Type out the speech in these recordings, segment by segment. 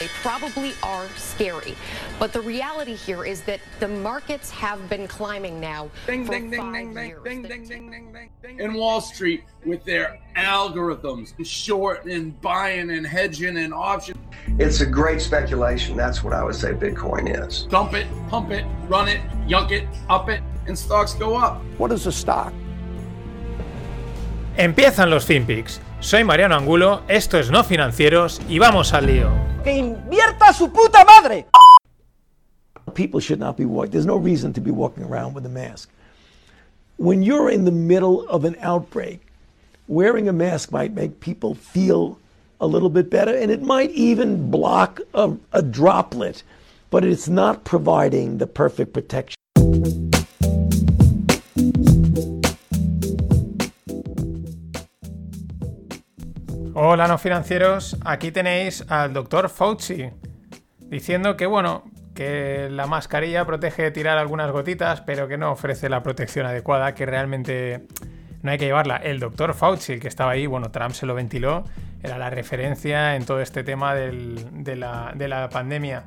They probably are scary. But the reality here is that the markets have been climbing now Ding, for ding, ding, five ding, ding, years. ding, ding, ding, ding, ding, ding. And Wall Street with their algorithms, and short and buying and hedging and options. It's a great speculation. That's what I would say Bitcoin is. Dump it, pump it, run it, yunk it, up it, and stocks go up. What is a stock? Empiezan los FinPix. Soy Mariano Angulo, esto es No Financieros y vamos al lío. ¡Que invierta su puta madre! People should not be walking. There's no reason to be walking around with a mask. When you're in the middle of an outbreak, wearing a mask might make people feel a little bit better, and it might even block a, a droplet, but it's not providing the perfect protection. Hola no financieros, aquí tenéis al doctor Fauci diciendo que bueno, que la mascarilla protege de tirar algunas gotitas, pero que no ofrece la protección adecuada, que realmente no hay que llevarla. El doctor Fauci, el que estaba ahí, bueno, Trump se lo ventiló, era la referencia en todo este tema de la pandemia.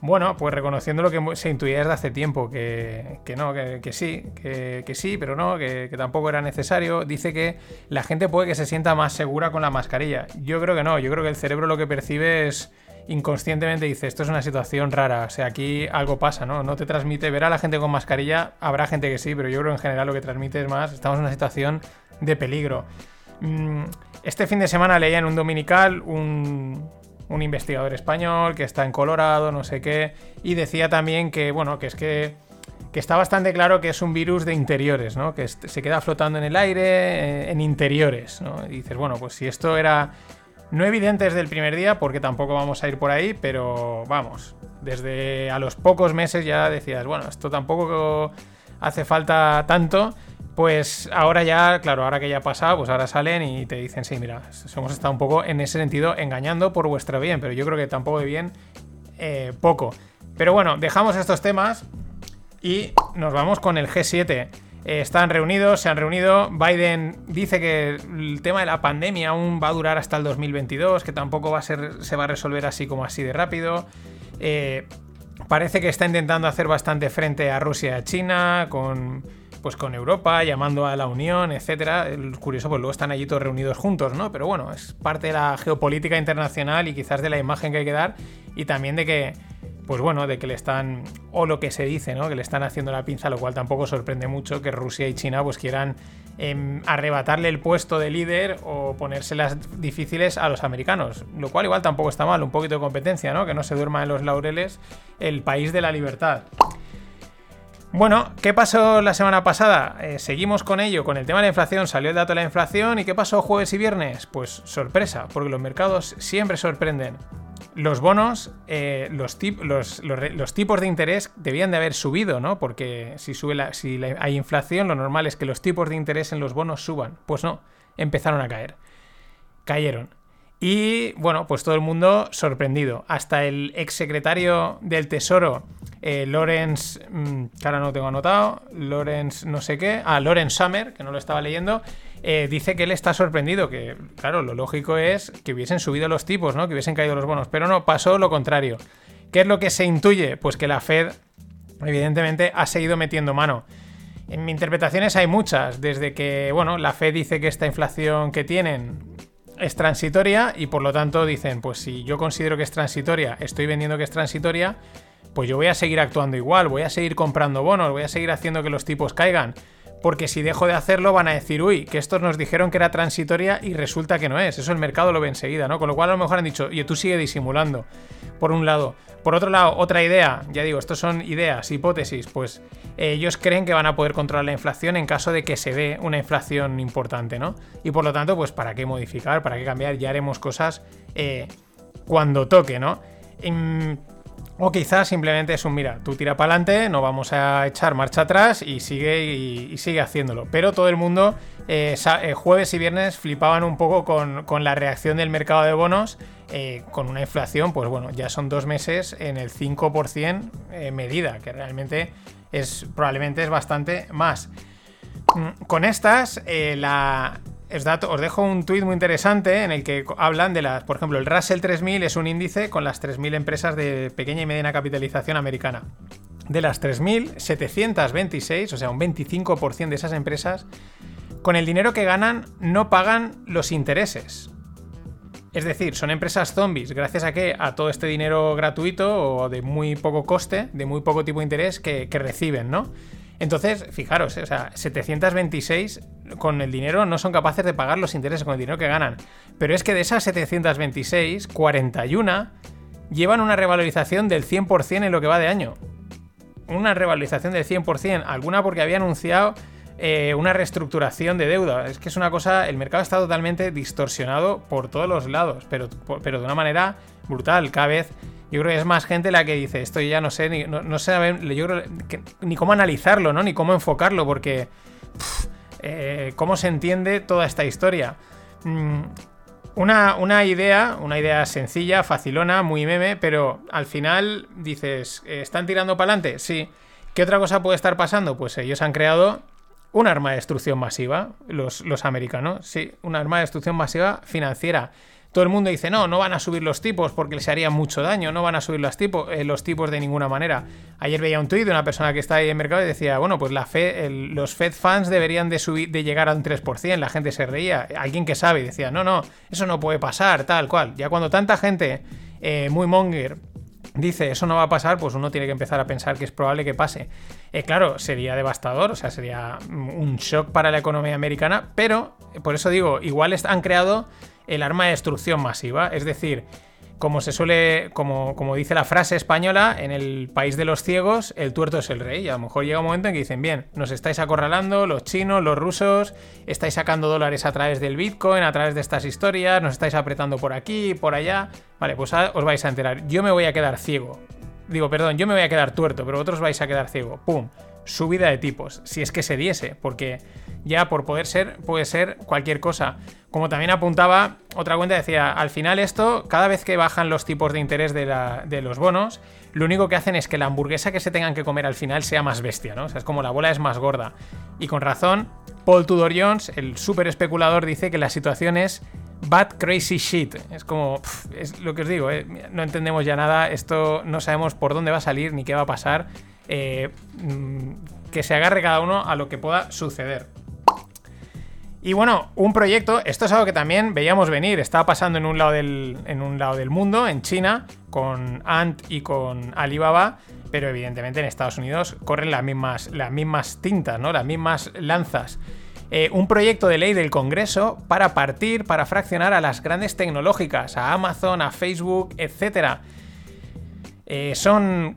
Bueno, pues reconociendo lo que se intuía desde hace tiempo, que, que no, que, que sí, que, que sí, pero no, que, que tampoco era necesario. Dice que la gente puede que se sienta más segura con la mascarilla. Yo creo que no, yo creo que el cerebro lo que percibe es inconscientemente dice, esto es una situación rara, o sea, aquí algo pasa, ¿no? No te transmite, ver a la gente con mascarilla, habrá gente que sí, pero yo creo que en general lo que transmite es más, estamos en una situación de peligro. Mm, Este fin de semana leía en un dominical un, un investigador español que está en Colorado, no sé qué, y decía también que, bueno, que es que, que está bastante claro que es un virus de interiores, ¿no? Que se queda flotando en el aire, eh, en interiores, ¿no? Y dices, bueno, pues si esto era no evidente desde el primer día, porque tampoco vamos a ir por ahí, pero vamos, desde a los pocos meses ya decías, bueno, esto tampoco hace falta tanto. Pues ahora ya, claro, ahora que ya ha pasado, pues ahora salen y te dicen, sí, mira, hemos estado un poco en ese sentido engañando por vuestro bien, pero yo creo que tampoco de bien, eh, poco. Pero bueno, dejamos estos temas y nos vamos con el G7. Eh, están reunidos, se han reunido. Biden dice que el tema de la pandemia aún va a durar hasta el 2022, que tampoco va a ser, se va a resolver así como así de rápido. Eh, parece que está intentando hacer bastante frente a Rusia y a China, con, pues con Europa, llamando a la Unión, etcétera. Curioso, pues luego están allí todos reunidos juntos, ¿no? Pero bueno, es parte de la geopolítica internacional y quizás de la imagen que hay que dar y también de que pues bueno, de que le están, o lo que se dice, ¿no? Que le están haciendo la pinza, lo cual tampoco sorprende mucho que Rusia y China pues quieran em, arrebatarle el puesto de líder o ponérselas difíciles a los americanos, lo cual igual tampoco está mal, un poquito de competencia, ¿no? Que no se duerma en los laureles el país de la libertad. Bueno, ¿qué pasó la semana pasada? Eh, seguimos con ello, con el tema de la inflación, salió el dato de la inflación y ¿qué pasó jueves y viernes? Pues sorpresa, porque los mercados siempre sorprenden. Los bonos, eh, los, tipos de interés debían de haber subido, ¿no? Porque si, si hay inflación, lo normal es que los tipos de interés en los bonos suban. Pues no, empezaron a caer. Cayeron. Y bueno, pues todo el mundo sorprendido. Hasta el exsecretario del Tesoro, eh, Lawrence, mm, que ahora no tengo anotado, Lawrence no sé qué, ah, Lawrence Summer, que no lo estaba leyendo, eh, dice que él está sorprendido, que claro, lo lógico es que hubiesen subido los tipos, ¿no? Que hubiesen caído los bonos, pero no, pasó lo contrario. ¿Qué es lo que se intuye? Pues que la Fed, evidentemente, ha seguido metiendo mano. En mis interpretaciones hay muchas, desde que, bueno, la Fed dice que esta inflación que tienen es transitoria y por lo tanto dicen, pues si yo considero que es transitoria, estoy vendiendo que es transitoria, pues yo voy a seguir actuando igual, voy a seguir comprando bonos, voy a seguir haciendo que los tipos caigan. Porque si dejo de hacerlo van a decir, uy, que estos nos dijeron que era transitoria y resulta que no es. Eso el mercado lo ve enseguida, ¿no? Con lo cual a lo mejor han dicho, oye, tú sigue disimulando. Por un lado. Por otro lado, otra idea, ya digo, estos son ideas, hipótesis, pues eh, ellos creen que van a poder controlar la inflación en caso de que se dé una inflación importante, ¿no? Y por lo tanto, pues ¿para qué modificar? ¿Para qué cambiar? Ya haremos cosas eh, cuando toque, ¿no? Em, o quizás simplemente es un, mira, tú tira para adelante, no vamos a echar marcha atrás y sigue, y, sigue haciéndolo. Pero todo el mundo, eh, eh, jueves y viernes, flipaban un poco con, la reacción del mercado de bonos, eh, con una inflación, pues bueno, ya son dos meses en el 5% eh, medida, que realmente es probablemente es bastante más. Mm, Con estas, la, os, dato- dejo un tuit muy interesante en el que hablan de las, por ejemplo, el Russell 3000 es un índice con las 3.000 empresas de pequeña y mediana capitalización americana. De las 3.000, 726, o sea, un 25% de esas empresas, con el dinero que ganan no pagan los intereses. Es decir, son empresas zombies, gracias a que a todo este dinero gratuito o de muy poco coste, de muy poco tipo de interés que reciben, ¿no? Entonces, fijaros, eh, o sea, 726 con el dinero no son capaces de pagar los intereses con el dinero que ganan. Pero es que de esas 726, 41 llevan una revalorización del 100% en lo que va de año. Una revalorización del 100%, alguna porque había anunciado eh, una reestructuración de deuda. Es que es una cosa, el mercado está totalmente distorsionado por todos los lados, pero, pero de una manera brutal. Cada vez yo creo que es más gente la que dice, esto ya no sé, ni, no, sé ni cómo analizarlo, ¿no? Ni cómo enfocarlo, porque eh, cómo se entiende toda esta historia. Mm, una, una idea, una idea sencilla, facilona, muy meme, pero al final dices, eh, ¿están tirando para adelante? Sí. ¿Qué otra cosa puede estar pasando? Pues ellos han creado un arma de destrucción masiva, los, los americanos, sí, un arma de destrucción masiva financiera. Todo el mundo dice, no, no van a subir los tipos porque les haría mucho daño, no van a subir los, tipos eh, los tipos de ninguna manera. Ayer veía un tuit de una persona que está ahí en mercado y decía, bueno, pues la Fed, los Fed fans deberían de, subir, de llegar a un 3%, la gente se reía, alguien que sabe y decía, no, no, eso no puede pasar, tal cual. Ya cuando tanta gente eh, muy monger dice eso no va a pasar, pues uno tiene que empezar a pensar que es probable que pase. Eh, claro, sería devastador, o sea, sería mm, un shock para la economía americana, pero por eso digo, igual han creado el arma de destrucción masiva, es decir, como se suele, como, como dice la frase española, en el país de los ciegos, el tuerto es el rey. Y a lo mejor llega un momento en que dicen, bien, nos estáis acorralando, los chinos, los rusos, estáis sacando dólares a través del Bitcoin, a través de estas historias, nos estáis apretando por aquí, por allá. Vale, pues os vais a enterar. Yo me voy a quedar ciego. Digo, perdón, yo me voy a quedar tuerto, pero vosotros vais a quedar ciego. ¡Pum! Subida de tipos, si es que se diese, porque ya por poder ser, puede ser cualquier cosa. Como también apuntaba, otra cuenta decía, al final esto, cada vez que bajan los tipos de interés de, los bonos, lo único que hacen es que la hamburguesa que se tengan que comer al final sea más bestia, ¿no? O sea, es como la bola es más gorda. Y con razón, Paul Tudor Jones, el súper especulador, dice que la situación es bad crazy shit. Es como, es lo que os digo, ¿eh? no entendemos ya nada, esto no sabemos por dónde va a salir ni qué va a pasar. Eh, mm, que se agarre cada uno a lo que pueda suceder. Y bueno, un proyecto, esto es algo que también veíamos venir, estaba pasando en un lado del, en un lado del mundo, en China, con Ant y con Alibaba, pero evidentemente en Estados Unidos corren las mismas, las mismas tintas, ¿no? Las mismas lanzas. Eh, un proyecto de ley del Congreso para partir, para fraccionar a las grandes tecnológicas, a Amazon, a Facebook, etcétera. Eh, son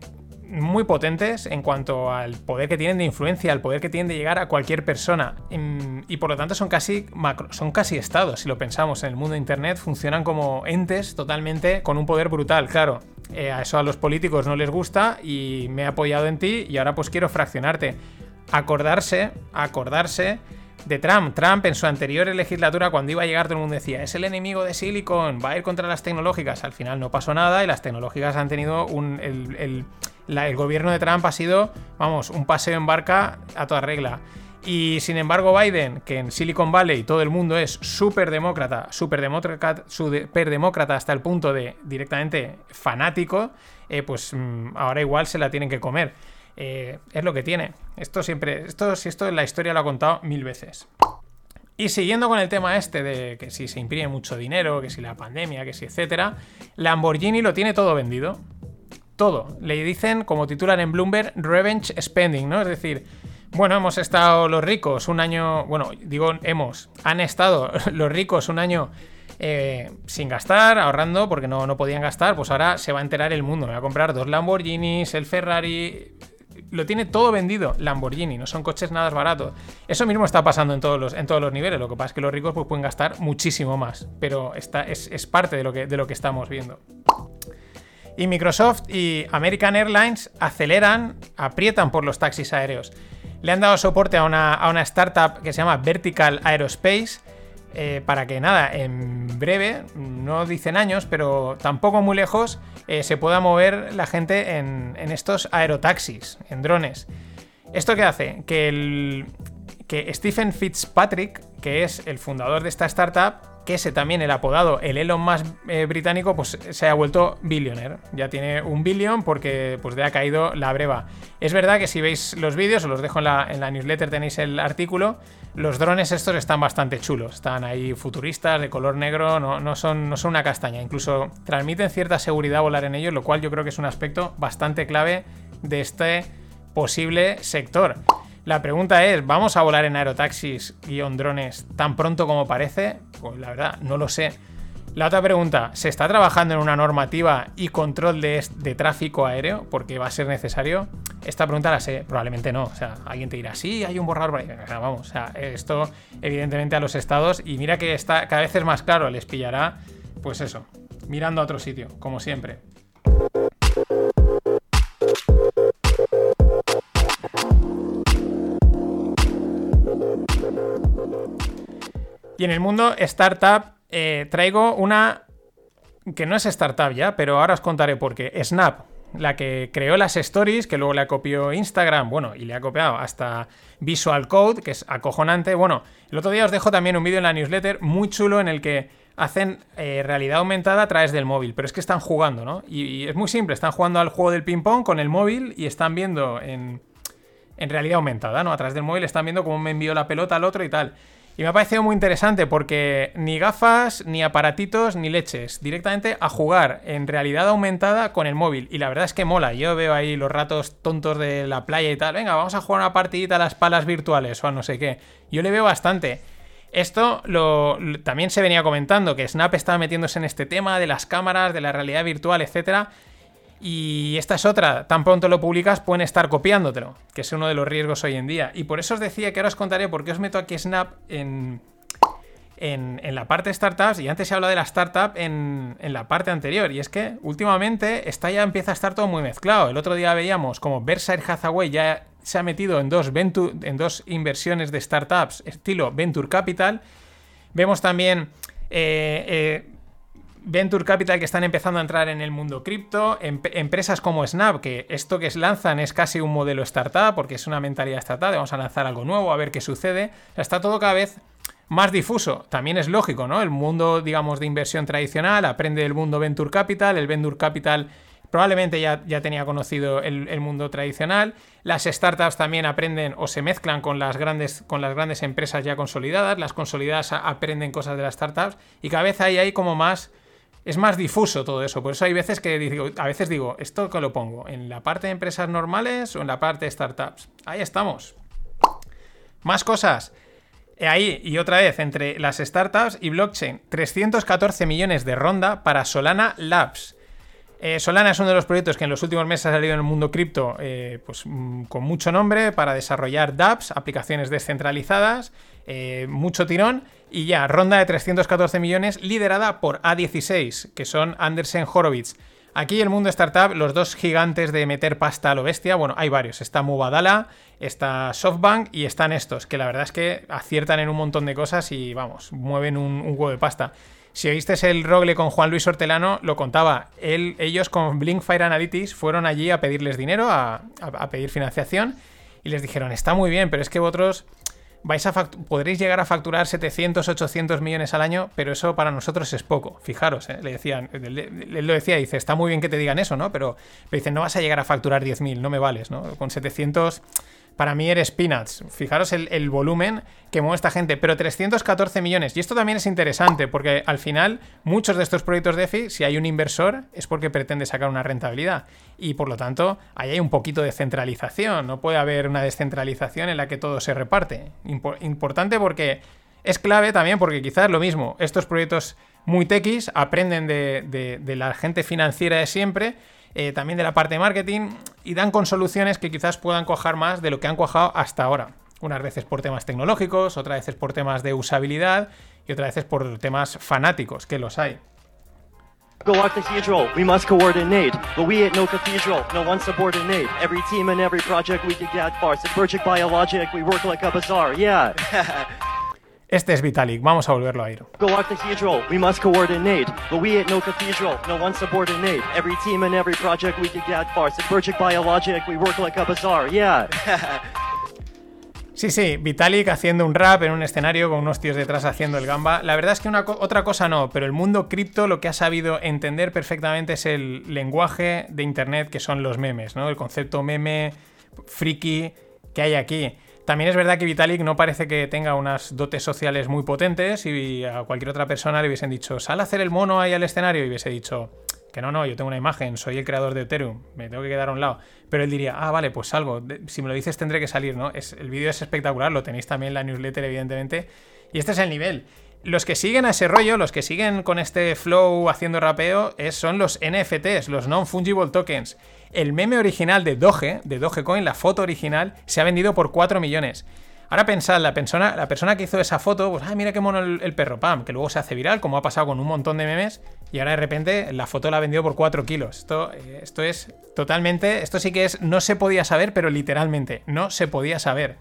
muy potentes en cuanto al poder que tienen de influencia, al poder que tienen de llegar a cualquier persona. Mm, Y por lo tanto son casi, macro- son casi estados, si lo pensamos. En el mundo de Internet funcionan como entes totalmente con un poder brutal, claro. Eh, a eso a los políticos no les gusta y me he apoyado en ti y ahora pues quiero fraccionarte. Acordarse, acordarse de Trump. Trump en su anterior legislatura, cuando iba a llegar, todo el mundo decía, es el enemigo de Silicon, va a ir contra las tecnológicas. Al final no pasó nada y las tecnológicas han tenido un... El- el gobierno de Trump ha sido, vamos, un paseo en barca a toda regla. Y sin embargo Biden, que en Silicon Valley todo el mundo es súper demócrata, súper demócrata, hasta el punto de directamente fanático, eh, pues mm, ahora igual se la tienen que comer. Eh, es lo que tiene. Esto siempre, esto, esto la historia lo ha contado mil veces. Y siguiendo con el tema este de que si se imprime mucho dinero, que si la pandemia, que si etcétera, Lamborghini lo tiene todo vendido. Todo. Le dicen, como titulan en Bloomberg, revenge spending, ¿no? Es decir, bueno, hemos estado los ricos un año, bueno, digo hemos, han estado los ricos un año eh, sin gastar, ahorrando, porque no, no podían gastar, pues ahora se va a enterar el mundo. Me va a comprar dos Lamborghinis, el Ferrari, lo tiene todo vendido Lamborghini, no son coches nada baratos. Eso mismo está pasando en todos los, en todos los niveles. Lo que pasa es que los ricos pues, pueden gastar muchísimo más, pero está, es, es parte de lo, que, de lo que estamos viendo. Y Microsoft y American Airlines aceleran, aprietan por los taxis aéreos. Le han dado soporte a una, startup que se llama Vertical Aerospace. eh, para que nada, en breve, no dicen años, pero tampoco muy lejos, eh, se pueda mover la gente en, estos aerotaxis, en drones. ¿Esto qué hace? Que Stephen Fitzpatrick, que es el fundador de esta startup, ese también el apodado el Elon Musk eh, británico, pues se ha vuelto billionaire. Ya tiene un billón porque pues le ha caído la breva. Es verdad que si veis los vídeos, os los dejo en la, newsletter, tenéis el artículo. Los drones estos están bastante chulos. Están ahí futuristas, de color negro, no, no, son, no son una castaña. Incluso transmiten cierta seguridad volar en ellos, lo cual yo creo que es un aspecto bastante clave de este posible sector. La pregunta es, ¿vamos a volar en aerotaxis guion drones tan pronto como parece? La verdad, no lo sé. La otra pregunta, ¿se está trabajando en una normativa y control de, de, tráfico aéreo? Porque va a ser necesario. Esta pregunta la sé, probablemente no. O sea, alguien te dirá, sí, hay un borrador por vamos, o sea, esto evidentemente a los estados, y mira que está cada vez es más claro, les pillará, pues eso, mirando a otro sitio, como siempre. Y en el mundo startup eh, traigo una que no es startup ya, pero ahora os contaré por qué. Snap, la que creó las stories, que luego le copió Instagram, bueno, y le ha copiado hasta Visual Code, que es acojonante. Bueno, el otro día os dejo también un vídeo en la newsletter muy chulo en el que hacen eh, realidad aumentada a través del móvil, pero es que están jugando, ¿no? Y, es muy simple, están jugando al juego del ping-pong con el móvil y están viendo en, en realidad aumentada, ¿no? A través del móvil están viendo cómo me envió la pelota al otro y tal. Y me ha parecido muy interesante porque ni gafas, ni aparatitos, ni leches. Directamente a jugar en realidad aumentada con el móvil. Y la verdad es que mola. Yo veo ahí los ratos tontos de la playa y tal. Venga, vamos a jugar una partidita a las palas virtuales o a no sé qué. Yo le veo bastante. Esto lo, también se venía comentando, que Snap estaba metiéndose en este tema de las cámaras, de la realidad virtual, etcétera. Y esta es otra, tan pronto lo publicas pueden estar copiándotelo, que es uno de los riesgos hoy en día. Y por eso os decía que ahora os contaré por qué os meto aquí Snap en, en, la parte de startups, y antes se habla de la startup en, en, la parte anterior, y es que últimamente esta ya empieza a estar todo muy mezclado. El otro día veíamos como Berkshire Hathaway ya se ha metido en dos, en dos inversiones de startups estilo Venture Capital. Vemos también... Eh, eh, Venture Capital que están empezando a entrar en el mundo cripto, empresas como Snap, que esto que lanzan es casi un modelo startup, porque es una mentalidad startup, vamos a lanzar algo nuevo, a ver qué sucede. Está todo cada vez más difuso. También es lógico, ¿no? El mundo, digamos, de inversión tradicional aprende del mundo Venture Capital, el Venture Capital probablemente ya, ya tenía conocido el, mundo tradicional. Las startups también aprenden o se mezclan con las, grandes, con las grandes empresas ya consolidadas. Las consolidadas aprenden cosas de las startups y cada vez hay ahí como más es más difuso todo eso. Por eso hay veces que digo, a veces digo, ¿esto que lo pongo? ¿En la parte de empresas normales o en la parte de startups? Ahí estamos. Más cosas. Eh, ahí, y otra vez, entre las startups y blockchain, 314 millones de ronda para Solana Labs. Eh, Solana es uno de los proyectos que en los últimos meses ha salido en el mundo cripto eh, pues, mm, con mucho nombre para desarrollar dApps, aplicaciones descentralizadas, mucho tirón y ya, ronda de 314 millones liderada por A16, que son Andersen Horowitz. Aquí el mundo startup, los dos gigantes de meter pasta a lo bestia, bueno, hay varios. Está Mubadala, está SoftBank y están estos, que la verdad es que aciertan en un montón de cosas y vamos, mueven un, huevo de pasta. Si oíste el rogle con Juan Luis Hortelano, lo contaba. Ellos con Blinkfire Analytics fueron allí a pedirles dinero, a, a pedir financiación, y les dijeron, está muy bien, pero es que vosotros vais a podréis llegar a facturar 700, 800 millones al año, pero eso para nosotros es poco. Fijaros, ¿eh? le decían, él, lo decía, dice, está muy bien que te digan eso, ¿no? Pero, pero dicen, no vas a llegar a facturar 10.000, no me vales, ¿no? Con 700 para mí eres peanuts. Fijaros el, volumen que mueve esta gente, pero 314 millones. Y esto también es interesante porque al final muchos de estos proyectos de EFI, si hay un inversor, es porque pretende sacar una rentabilidad. Y por lo tanto, ahí hay un poquito de centralización. No puede haber una descentralización en la que todo se reparte. importante porque es clave también porque quizás lo mismo, estos proyectos muy techis aprenden de, de la gente financiera de siempre eh, también de la parte de marketing y dan con soluciones que quizás puedan cuajar más de lo que han cuajado hasta ahora. Unas veces por temas tecnológicos, otras veces por temas de usabilidad y otras veces por temas fanáticos, que los hay. Go our cathedral, we must coordinate. But we ain't no cathedral, no one subordinate. Every team and every project we get get far. Subvergic biologic, we work like a bazaar, yeah. Este es Vitalik, vamos a volverlo a ir. Go our cathedral, we must coordinate. But we ain't no cathedral, no one subordinate. Every team and every project we can get far. Subvergic biologic, we work like a bazaar, yeah. Sí, sí, Vitalik haciendo un rap en un escenario con unos tíos detrás haciendo el gamba. La verdad es que una otra cosa no, pero el mundo cripto lo que ha sabido entender perfectamente es el lenguaje de Internet que son los memes, ¿no? El concepto meme, friki que hay aquí. También es verdad que Vitalik no parece que tenga unas dotes sociales muy potentes y a cualquier otra persona le hubiesen dicho, sal a hacer el mono ahí al escenario y hubiese dicho, que no, no, yo tengo una imagen, soy el creador de Ethereum, me tengo que quedar a un lado. Pero él diría, ah, vale, pues salgo. Si me lo dices tendré que salir, ¿no? Es, el vídeo es espectacular, lo tenéis también en la newsletter, evidentemente. Y este es el nivel. Los que siguen a ese rollo, los que siguen con este flow haciendo rapeo, son los NFTs, los Non-Fungible Tokens. El meme original de Doge, de Dogecoin, la foto original, se ha vendido por 4 millones. Ahora pensad, la persona, la persona que hizo esa foto, pues, ah, mira qué mono el, perro, pam, que luego se hace viral, como ha pasado con un montón de memes, y ahora de repente la foto la ha vendido por 4 kilos. Esto, eh, esto es totalmente, esto sí que es, no se podía saber, pero literalmente, no se podía saber.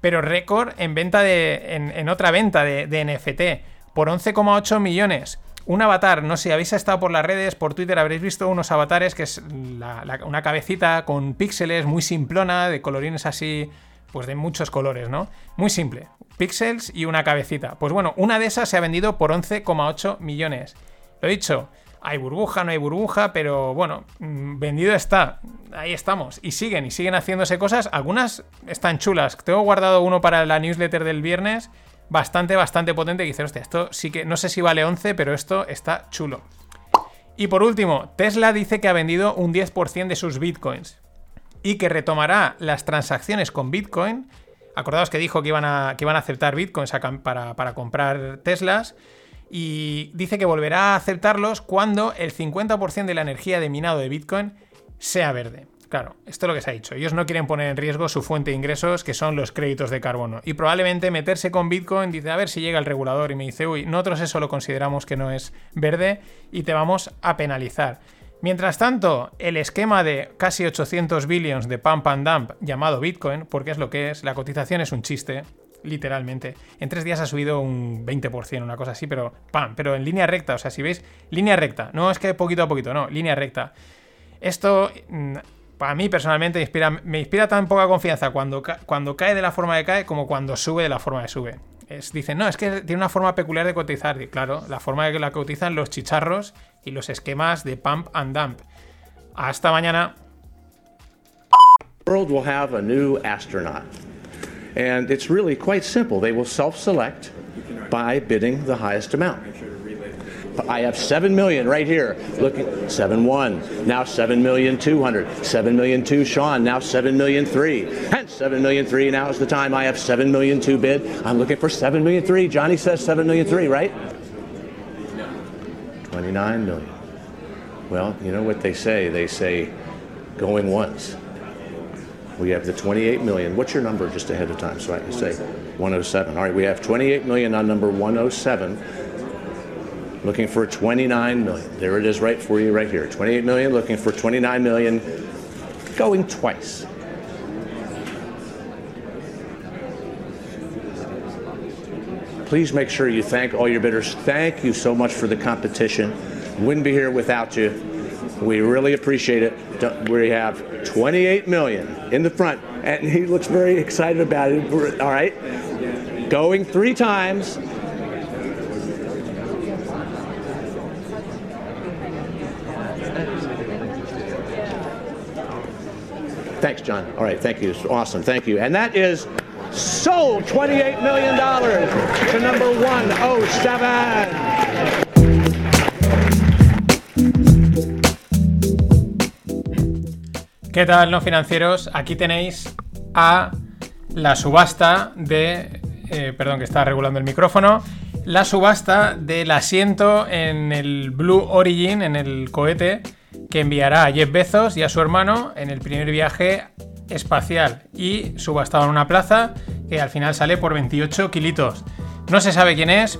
Pero récord en venta de, en, otra venta de, NFT, por 11,8 millones un avatar, no sé, habéis estado por las redes, por Twitter, habréis visto unos avatares que es una cabecita con píxeles muy simplona, de colorines así pues de muchos colores, ¿no? Muy simple, píxeles y una cabecita. Pues bueno, una de esas se ha vendido por 11,8 millones. Lo he dicho, hay burbuja, no hay burbuja, pero bueno, mm, vendido está. Ahí estamos. Y siguen, y siguen haciéndose cosas. Algunas están chulas. Tengo guardado uno para la newsletter del viernes. Bastante, bastante potente. Que dice, hostia, esto sí que no sé si vale 11, pero esto está chulo. Y por último, Tesla dice que ha vendido un 10% de sus bitcoins y que retomará las transacciones con Bitcoin. Acordaos que dijo que iban a, que iban a aceptar Bitcoins para, para comprar Teslas. Y dice que volverá a aceptarlos cuando el 50% de la energía de minado de Bitcoin sea verde. Claro, esto es lo que se ha dicho. Ellos no quieren poner en riesgo su fuente de ingresos, que son los créditos de carbono. Y probablemente meterse con Bitcoin dice, a ver si llega el regulador y me dice, uy, nosotros eso lo consideramos que no es verde y te vamos a penalizar. Mientras tanto, el esquema de casi 800 billions de pump and dump llamado Bitcoin, porque es lo que es, la cotización es un chiste, literalmente. En tres días ha subido un 20%, una cosa así, pero ¡pam! Pero en línea recta, o sea, si veis, línea recta, no es que poquito a poquito, no, línea recta. Esto, mm, para mí personalmente, me inspira, tan poca confianza cuando, cuando cae de la forma que cae como cuando sube de la forma que sube dicen, no, es que tiene una forma peculiar de cotizar. Y claro, la forma que la cotizan los chicharros y los esquemas de pump and dump. Hasta mañana. world will have a new astronaut. And it's really quite simple. They will self select by bidding the highest amount. I have 7 million right here. Looking 7 1. Now 7 million 200. 7 million 2 Sean. Now 7 million 3. And 7 million 3 now is the time I have 7 million 2 bid. I'm looking for 7 million 3. Johnny says 7 million 3, right? 29 million. Well, you know what they say? They say going once. We have the 28 million. What's your number just ahead of time so I can say 107. All right, we have 28 million on number 107 looking for 29 million. There it is right for you right here. 28 million looking for 29 million going twice. Please make sure you thank all your bidders. Thank you so much for the competition. Wouldn't be here without you. We really appreciate it. We have 28 million in the front, and he looks very excited about it. All right, going three times. Thanks, John. All right, thank you. Awesome, thank you. And that is sold $28 million to number 107. ¿Qué tal, no financieros? Aquí tenéis a la subasta de. Eh, perdón, que está regulando el micrófono. La subasta del asiento en el Blue Origin, en el cohete que enviará a Jeff Bezos y a su hermano en el primer viaje espacial y subastado en una plaza que al final sale por 28 kilitos. No se sabe quién es.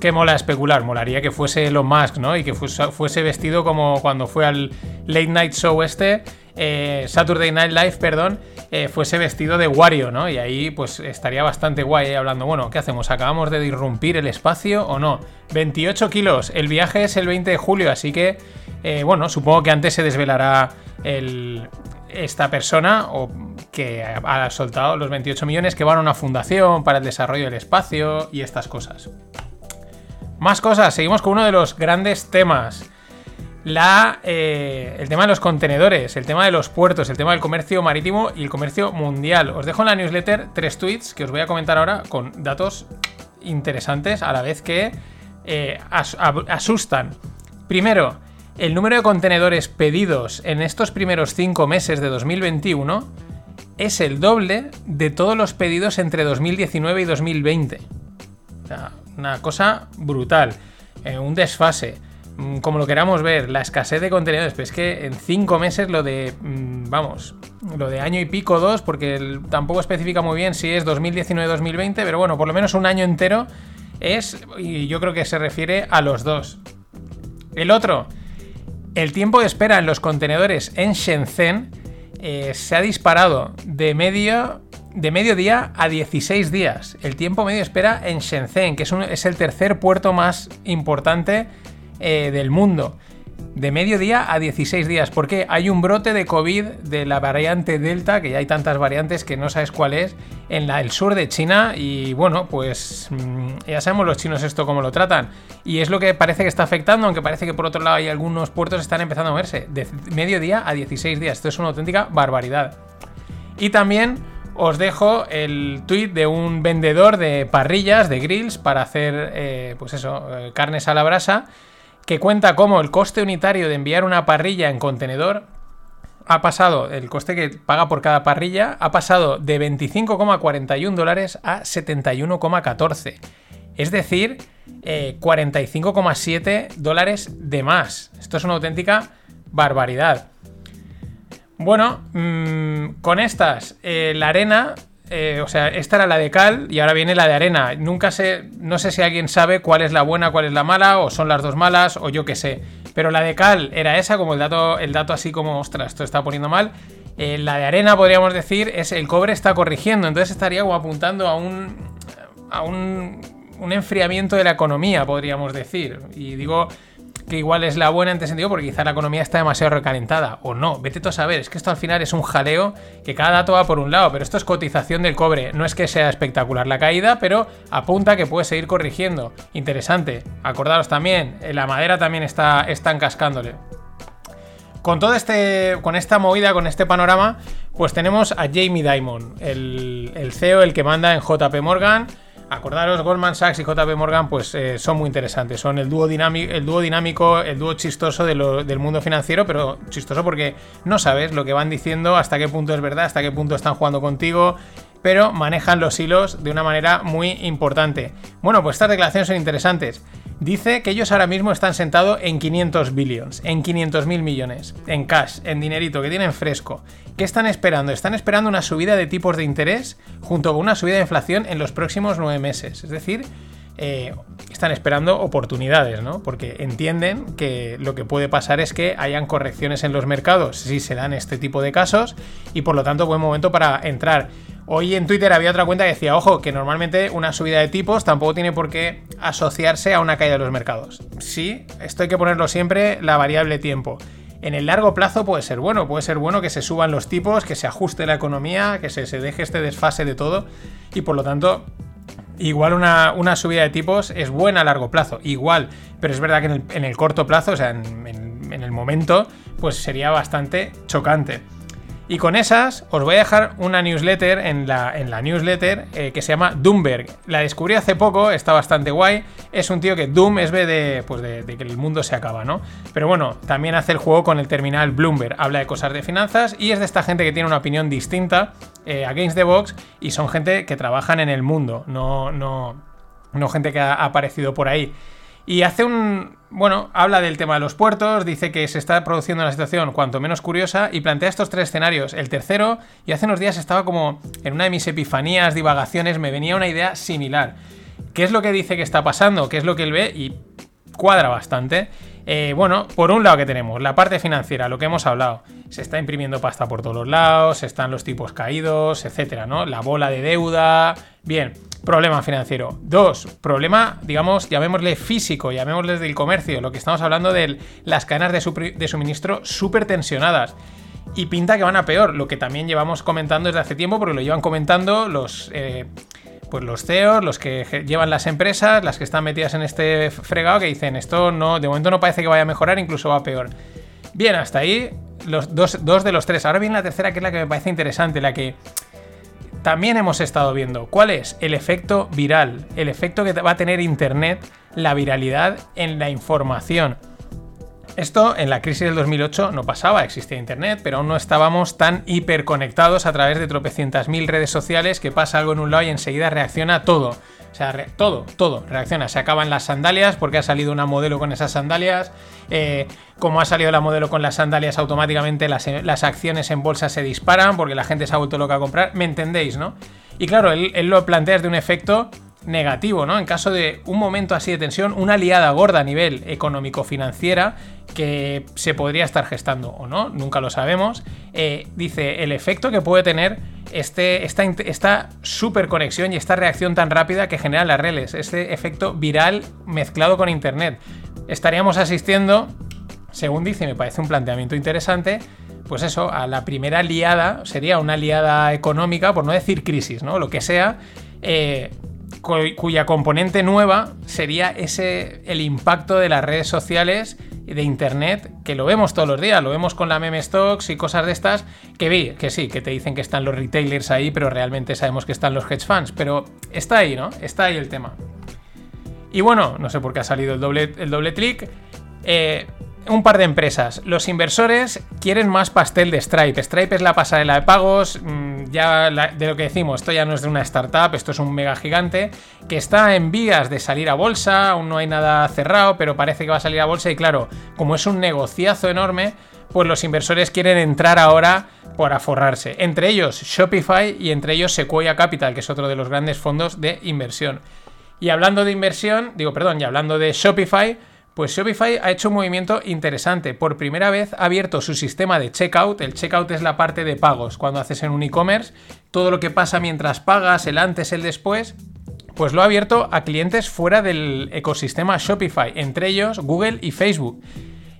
Que mola especular, molaría que fuese Elon Musk, ¿no? Y que fuese, vestido como cuando fue al Late Night Show este, eh, Saturday Night Live, perdón, eh, fuese vestido de Wario, ¿no? Y ahí pues estaría bastante guay eh, hablando, bueno, ¿qué hacemos? ¿Acabamos de irrumpir el espacio o no? 28 kilos, el viaje es el 20 de julio, así que eh, bueno, supongo que antes se desvelará esta persona, o que ha soltado los 28 millones que van a una fundación para el desarrollo del espacio y estas cosas. Más cosas, seguimos con uno de los grandes temas. Eh, el tema de los contenedores, el tema de los puertos, el tema del comercio marítimo y el comercio mundial. Os dejo en la newsletter tres tweets que os voy a comentar ahora con datos interesantes a la vez que eh, asustan. Primero, el número de contenedores pedidos en estos primeros cinco meses de 2021 es el doble de todos los pedidos entre 2019 y 2020. O sea, una cosa brutal. Eh, un desfase. Mm, como lo queramos ver, la escasez de contenedores. Pero es que en cinco meses lo de. Mm, vamos. Lo de año y pico, dos, porque tampoco especifica muy bien si es 2019-2020, pero bueno, por lo menos un año entero es. Y yo creo que se refiere a los dos. El otro. El tiempo de espera en los contenedores en Shenzhen eh, se ha disparado de medio, de medio día a 16 días. El tiempo medio de espera en Shenzhen, que es, es el tercer puerto más importante eh, del mundo de mediodía a 16 días, porque hay un brote de COVID de la variante Delta, que ya hay tantas variantes que no sabes cuál es, en la, el sur de China y bueno, pues mm, ya sabemos los chinos esto cómo lo tratan. Y es lo que parece que está afectando, aunque parece que por otro lado hay algunos puertos que están empezando a moverse de mediodía a 16 días. Esto es una auténtica barbaridad. Y también os dejo el tweet de un vendedor de parrillas, de grills, para hacer, eh, pues eso, eh, carnes a la brasa que cuenta cómo el coste unitario de enviar una parrilla en contenedor ha pasado, el coste que paga por cada parrilla, ha pasado de 25,41 dólares a 71,14. Es decir, 45,7 eh, dólares de más. Esto es una auténtica barbaridad. Bueno, mm, con estas, eh, la arena eh, o sea, esta era la de cal y ahora viene la de arena. Nunca sé, no sé si alguien sabe cuál es la buena, cuál es la mala, o son las dos malas, o yo qué sé. Pero la de cal era esa, como el dato, el dato así como, ostras, esto está poniendo mal. Eh, la de arena, podríamos decir, es el cobre está corrigiendo. Entonces estaría apuntando a un. a un, un enfriamiento de la economía, podríamos decir. Y digo que igual es la buena en este sentido porque quizá la economía está demasiado recalentada o no, vete tú a saber, es que esto al final es un jaleo que cada dato va por un lado, pero esto es cotización del cobre, no es que sea espectacular la caída, pero apunta que puede seguir corrigiendo. Interesante, acordaros también, la madera también está, está encascándole. Con todo este. Con esta movida, con este panorama, pues tenemos a Jamie Dimon, el, el CEO, el que manda en JP Morgan acordaros, Goldman Sachs y JP Morgan pues eh, son muy interesantes. Son el dúo, dinámico, el dúo dinámico, el dúo chistoso del mundo financiero, pero chistoso porque no sabes lo que van diciendo, hasta qué punto es verdad, hasta qué punto están jugando contigo, pero manejan los hilos de una manera muy importante. Bueno, pues estas declaraciones son interesantes. Dice que ellos ahora mismo están sentados en 500 billions, en 500 mil millones, en cash, en dinerito que tienen fresco. ¿Qué están esperando? Están esperando una subida de tipos de interés junto con una subida de inflación en los próximos nueve meses. Es decir, eh, están esperando oportunidades, ¿no? Porque entienden que lo que puede pasar es que hayan correcciones en los mercados si se dan este tipo de casos y por lo tanto buen momento para entrar. Hoy en Twitter había otra cuenta que decía, ojo, que normalmente una subida de tipos tampoco tiene por qué asociarse a una caída de los mercados. Sí, esto hay que ponerlo siempre la variable tiempo. En el largo plazo puede ser bueno, puede ser bueno que se suban los tipos, que se ajuste la economía, que se, deje este desfase de todo y por lo tanto Igual una, subida de tipos es buena a largo plazo, igual, pero es verdad que en el, corto plazo, o sea, en, el momento, pues sería bastante chocante. Y con esas os voy a dejar una newsletter en la, newsletter eh, que se llama Doomberg. La descubrí hace poco, está bastante guay. Es un tío que Doom es de, pues de, que el mundo se acaba, ¿no? Pero bueno, también hace el juego con el terminal Bloomberg. Habla de cosas de finanzas y es de esta gente que tiene una opinión distinta eh, against the box y son gente que trabajan en el mundo, no, no, no gente que ha aparecido por ahí. Y hace un. Bueno, habla del tema de los puertos, dice que se está produciendo una situación cuanto menos curiosa y plantea estos tres escenarios. El tercero, y hace unos días estaba como en una de mis epifanías, divagaciones, me venía una idea similar. ¿Qué es lo que dice que está pasando? ¿Qué es lo que él ve? Y cuadra bastante. Eh, bueno, por un lado que tenemos la parte financiera, lo que hemos hablado. Se está imprimiendo pasta por todos los lados, están los tipos caídos, etcétera, ¿no? La bola de deuda. Bien, problema financiero. Dos, problema, digamos, llamémosle físico, llamémosle del comercio. Lo que estamos hablando de las cadenas de, suministro súper tensionadas. y pinta que van a peor, lo que también llevamos comentando desde hace tiempo, porque lo llevan comentando los, eh, pues los CEOs, los que llevan las empresas, las que están metidas en este fregado, que dicen, esto no, de momento no parece que vaya a mejorar, incluso va peor. Bien, hasta ahí los dos, dos de los tres. Ahora viene la tercera, que es la que me parece interesante, la que también hemos estado viendo. ¿Cuál es? El efecto viral, el efecto que va a tener Internet, la viralidad en la información. Esto en la crisis del 2008 no pasaba, existía Internet, pero aún no estábamos tan hiperconectados a través de tropecientas mil redes sociales que pasa algo en un lado y enseguida reacciona todo. O sea, todo, todo reacciona. Se acaban las sandalias porque ha salido una modelo con esas sandalias. Eh, como ha salido la modelo con las sandalias, automáticamente las, las, acciones en bolsa se disparan porque la gente se ha vuelto loca a comprar. ¿Me entendéis, no? Y claro, él, él lo plantea desde un efecto negativo, ¿no? En caso de un momento así de tensión, una liada gorda a nivel económico-financiera que se podría estar gestando o no, nunca lo sabemos, eh, dice el efecto que puede tener este, esta, esta super conexión y esta reacción tan rápida que generan las redes, este efecto viral mezclado con Internet. Estaríamos asistiendo, según dice, me parece un planteamiento interesante, pues eso, a la primera liada, sería una liada económica, por no decir crisis, ¿no? Lo que sea, eh, cuya componente nueva sería ese el impacto de las redes sociales de internet que lo vemos todos los días, lo vemos con la meme stocks y cosas de estas que vi, que sí, que te dicen que están los retailers ahí, pero realmente sabemos que están los hedge funds, pero está ahí, ¿no? Está ahí el tema. Y bueno, no sé por qué ha salido el doble, el doble clic. Eh, un par de empresas. Los inversores quieren más pastel de Stripe. Stripe es la pasarela de pagos. Mm, ya de lo que decimos, esto ya no es de una startup, esto es un mega gigante que está en vías de salir a bolsa. Aún no hay nada cerrado, pero parece que va a salir a bolsa. Y claro, como es un negociazo enorme, pues los inversores quieren entrar ahora por aforrarse. Entre ellos Shopify y entre ellos Sequoia Capital, que es otro de los grandes fondos de inversión. Y hablando de inversión, digo, perdón, y hablando de Shopify pues Shopify ha hecho un movimiento interesante. Por primera vez ha abierto su sistema de checkout. El checkout es la parte de pagos. Cuando haces en un e-commerce, todo lo que pasa mientras pagas, el antes, el después, pues lo ha abierto a clientes fuera del ecosistema Shopify, entre ellos Google y Facebook.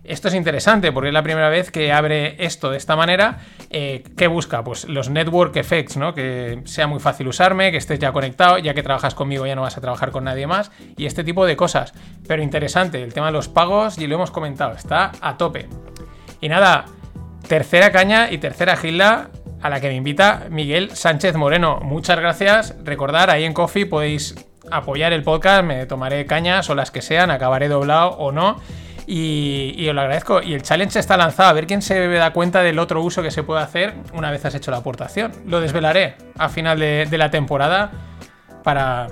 Esto es interesante porque es la primera vez que abre esto de esta manera. Eh, ¿Qué busca? Pues los network effects, ¿no? Que sea muy fácil usarme, que estés ya conectado, ya que trabajas conmigo ya no vas a trabajar con nadie más y este tipo de cosas. Pero interesante, el tema de los pagos, y lo hemos comentado, está a tope. Y nada, tercera caña y tercera gilda a la que me invita Miguel Sánchez Moreno. Muchas gracias. Recordar, ahí en Coffee podéis apoyar el podcast, me tomaré cañas o las que sean, acabaré doblado o no. Y, os lo agradezco. Y el challenge está lanzado. A ver quién se da cuenta del otro uso que se puede hacer una vez has hecho la aportación. Lo desvelaré a final de, la temporada para,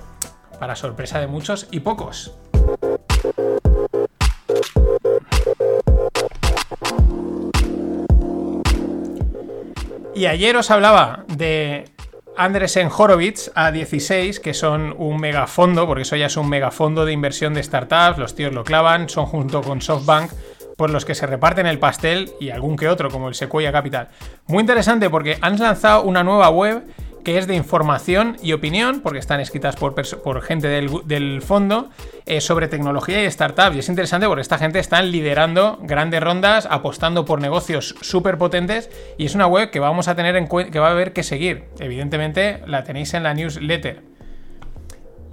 para sorpresa de muchos y pocos. Y ayer os hablaba de Andresen Horowitz a 16, que son un megafondo, porque eso ya es un megafondo de inversión de startups, los tíos lo clavan, son junto con SoftBank por los que se reparten el pastel y algún que otro, como el Sequoia Capital. Muy interesante porque han lanzado una nueva web que es de información y opinión, porque están escritas por, gente del, fondo, eh, sobre tecnología y startups. Y es interesante porque esta gente está liderando grandes rondas, apostando por negocios súper potentes, y es una web que vamos a tener que va a haber que seguir. Evidentemente la tenéis en la newsletter.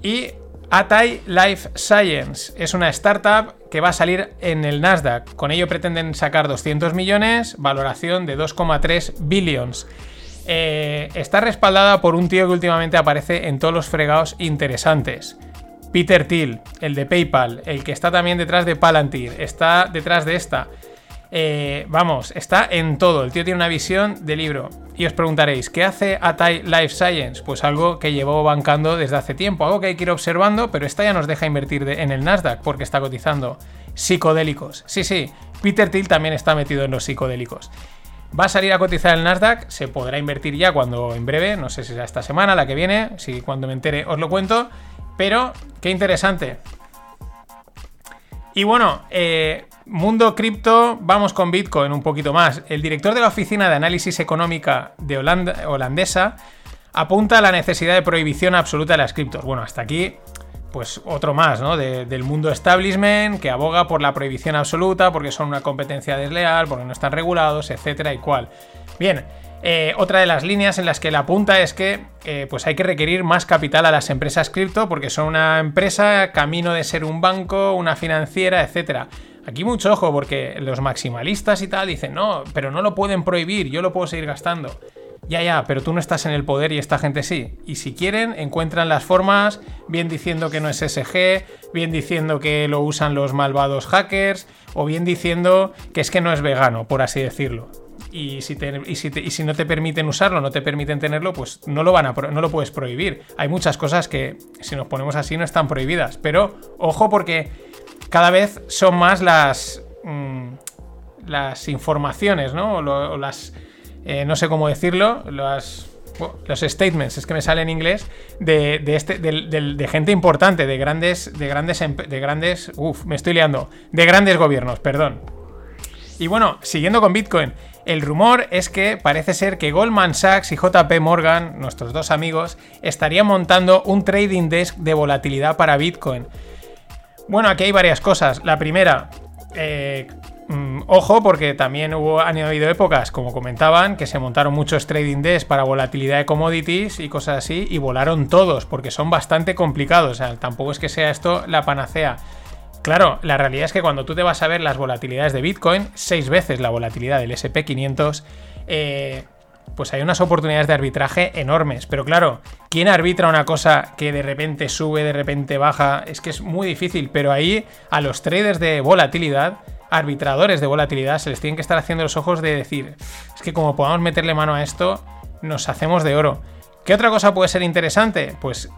Y Atai Life Science es una startup que va a salir en el Nasdaq. Con ello pretenden sacar 200 millones, valoración de 2,3 billions. Eh, está respaldada por un tío que últimamente aparece en todos los fregados interesantes. Peter Thiel, el de PayPal, el que está también detrás de Palantir, está detrás de esta. Eh, vamos, está en todo. El tío tiene una visión de libro. Y os preguntaréis, ¿qué hace Atai Life Science? Pues algo que llevó bancando desde hace tiempo, algo que hay que ir observando, pero esta ya nos deja invertir en el Nasdaq porque está cotizando. Psicodélicos. Sí, sí, Peter Thiel también está metido en los psicodélicos. Va a salir a cotizar el Nasdaq, se podrá invertir ya cuando en breve, no sé si será esta semana, la que viene, si cuando me entere os lo cuento, pero qué interesante. Y bueno, eh, mundo cripto, vamos con Bitcoin un poquito más. El director de la Oficina de Análisis Económica de holandesa apunta a la necesidad de prohibición absoluta de las criptos. Bueno, hasta aquí pues otro más, ¿no? del mundo establishment que aboga por la prohibición absoluta, porque son una competencia desleal, porque no están regulados, etcétera y cual. Bien, eh, otra de las líneas en las que la apunta es que eh, pues hay que requerir más capital a las empresas cripto porque son una empresa camino de ser un banco, una financiera, etcétera. Aquí mucho ojo porque los maximalistas y tal dicen, no, pero no lo pueden prohibir, yo lo puedo seguir gastando. Ya, ya, pero tú no estás en el poder y esta gente sí. Y si quieren, encuentran las formas, bien diciendo que no es SG, bien diciendo que lo usan los malvados hackers, o bien diciendo que es que no es vegano, por así decirlo y si, no te permiten usarlo, no te permiten tenerlo, pues no lo, van a, no lo puedes prohibir. Hay muchas cosas que, si nos ponemos así, no están prohibidas. Pero ojo porque cada vez son más las, mm, las informaciones, ¿no? O, las... Eh, no sé cómo decirlo, las, los statements, es que me sale en inglés, de, este, de, gente importante, de grandes, de grandes, de grandes, uff, me estoy liando, de grandes gobiernos, perdón. Y bueno, siguiendo con Bitcoin, el rumor es que parece ser que Goldman Sachs y JP Morgan, nuestros dos amigos, estarían montando un trading desk de volatilidad para Bitcoin. Bueno, aquí hay varias cosas. La primera, eh, mm, ojo, porque también hubo, han habido épocas, como comentaban, que se montaron muchos trading desks para volatilidad de commodities y cosas así, y volaron todos, porque son bastante complicados. O sea, tampoco es que sea esto la panacea. Claro, la realidad es que cuando tú te vas a ver las volatilidades de Bitcoin, seis veces la volatilidad del SP500, eh, pues hay unas oportunidades de arbitraje enormes. Pero claro, ¿quién arbitra una cosa que de repente sube, de repente baja? Es que es muy difícil, pero ahí a los traders de volatilidad, arbitradores de volatilidad, se les tienen que estar haciendo los ojos de decir, es que como podamos meterle mano a esto, nos hacemos de oro. ¿Qué otra cosa puede ser interesante? Pues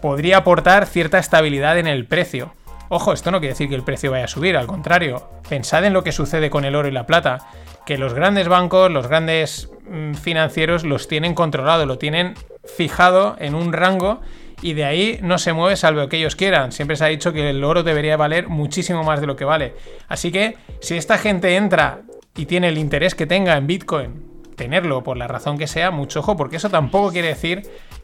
podría aportar cierta estabilidad en el precio. Ojo, esto no quiere decir que el precio vaya a subir, al contrario, pensad en lo que sucede con el oro y la plata, que los grandes bancos, los grandes mm, financieros los tienen controlado, lo tienen fijado en un rango y de ahí no se mueve salvo que ellos quieran. Siempre se ha dicho que el oro debería valer muchísimo más de lo que vale. Así que si esta gente entra y tiene el interés que tenga en Bitcoin, tenerlo por la razón que sea, mucho ojo, porque eso tampoco quiere decir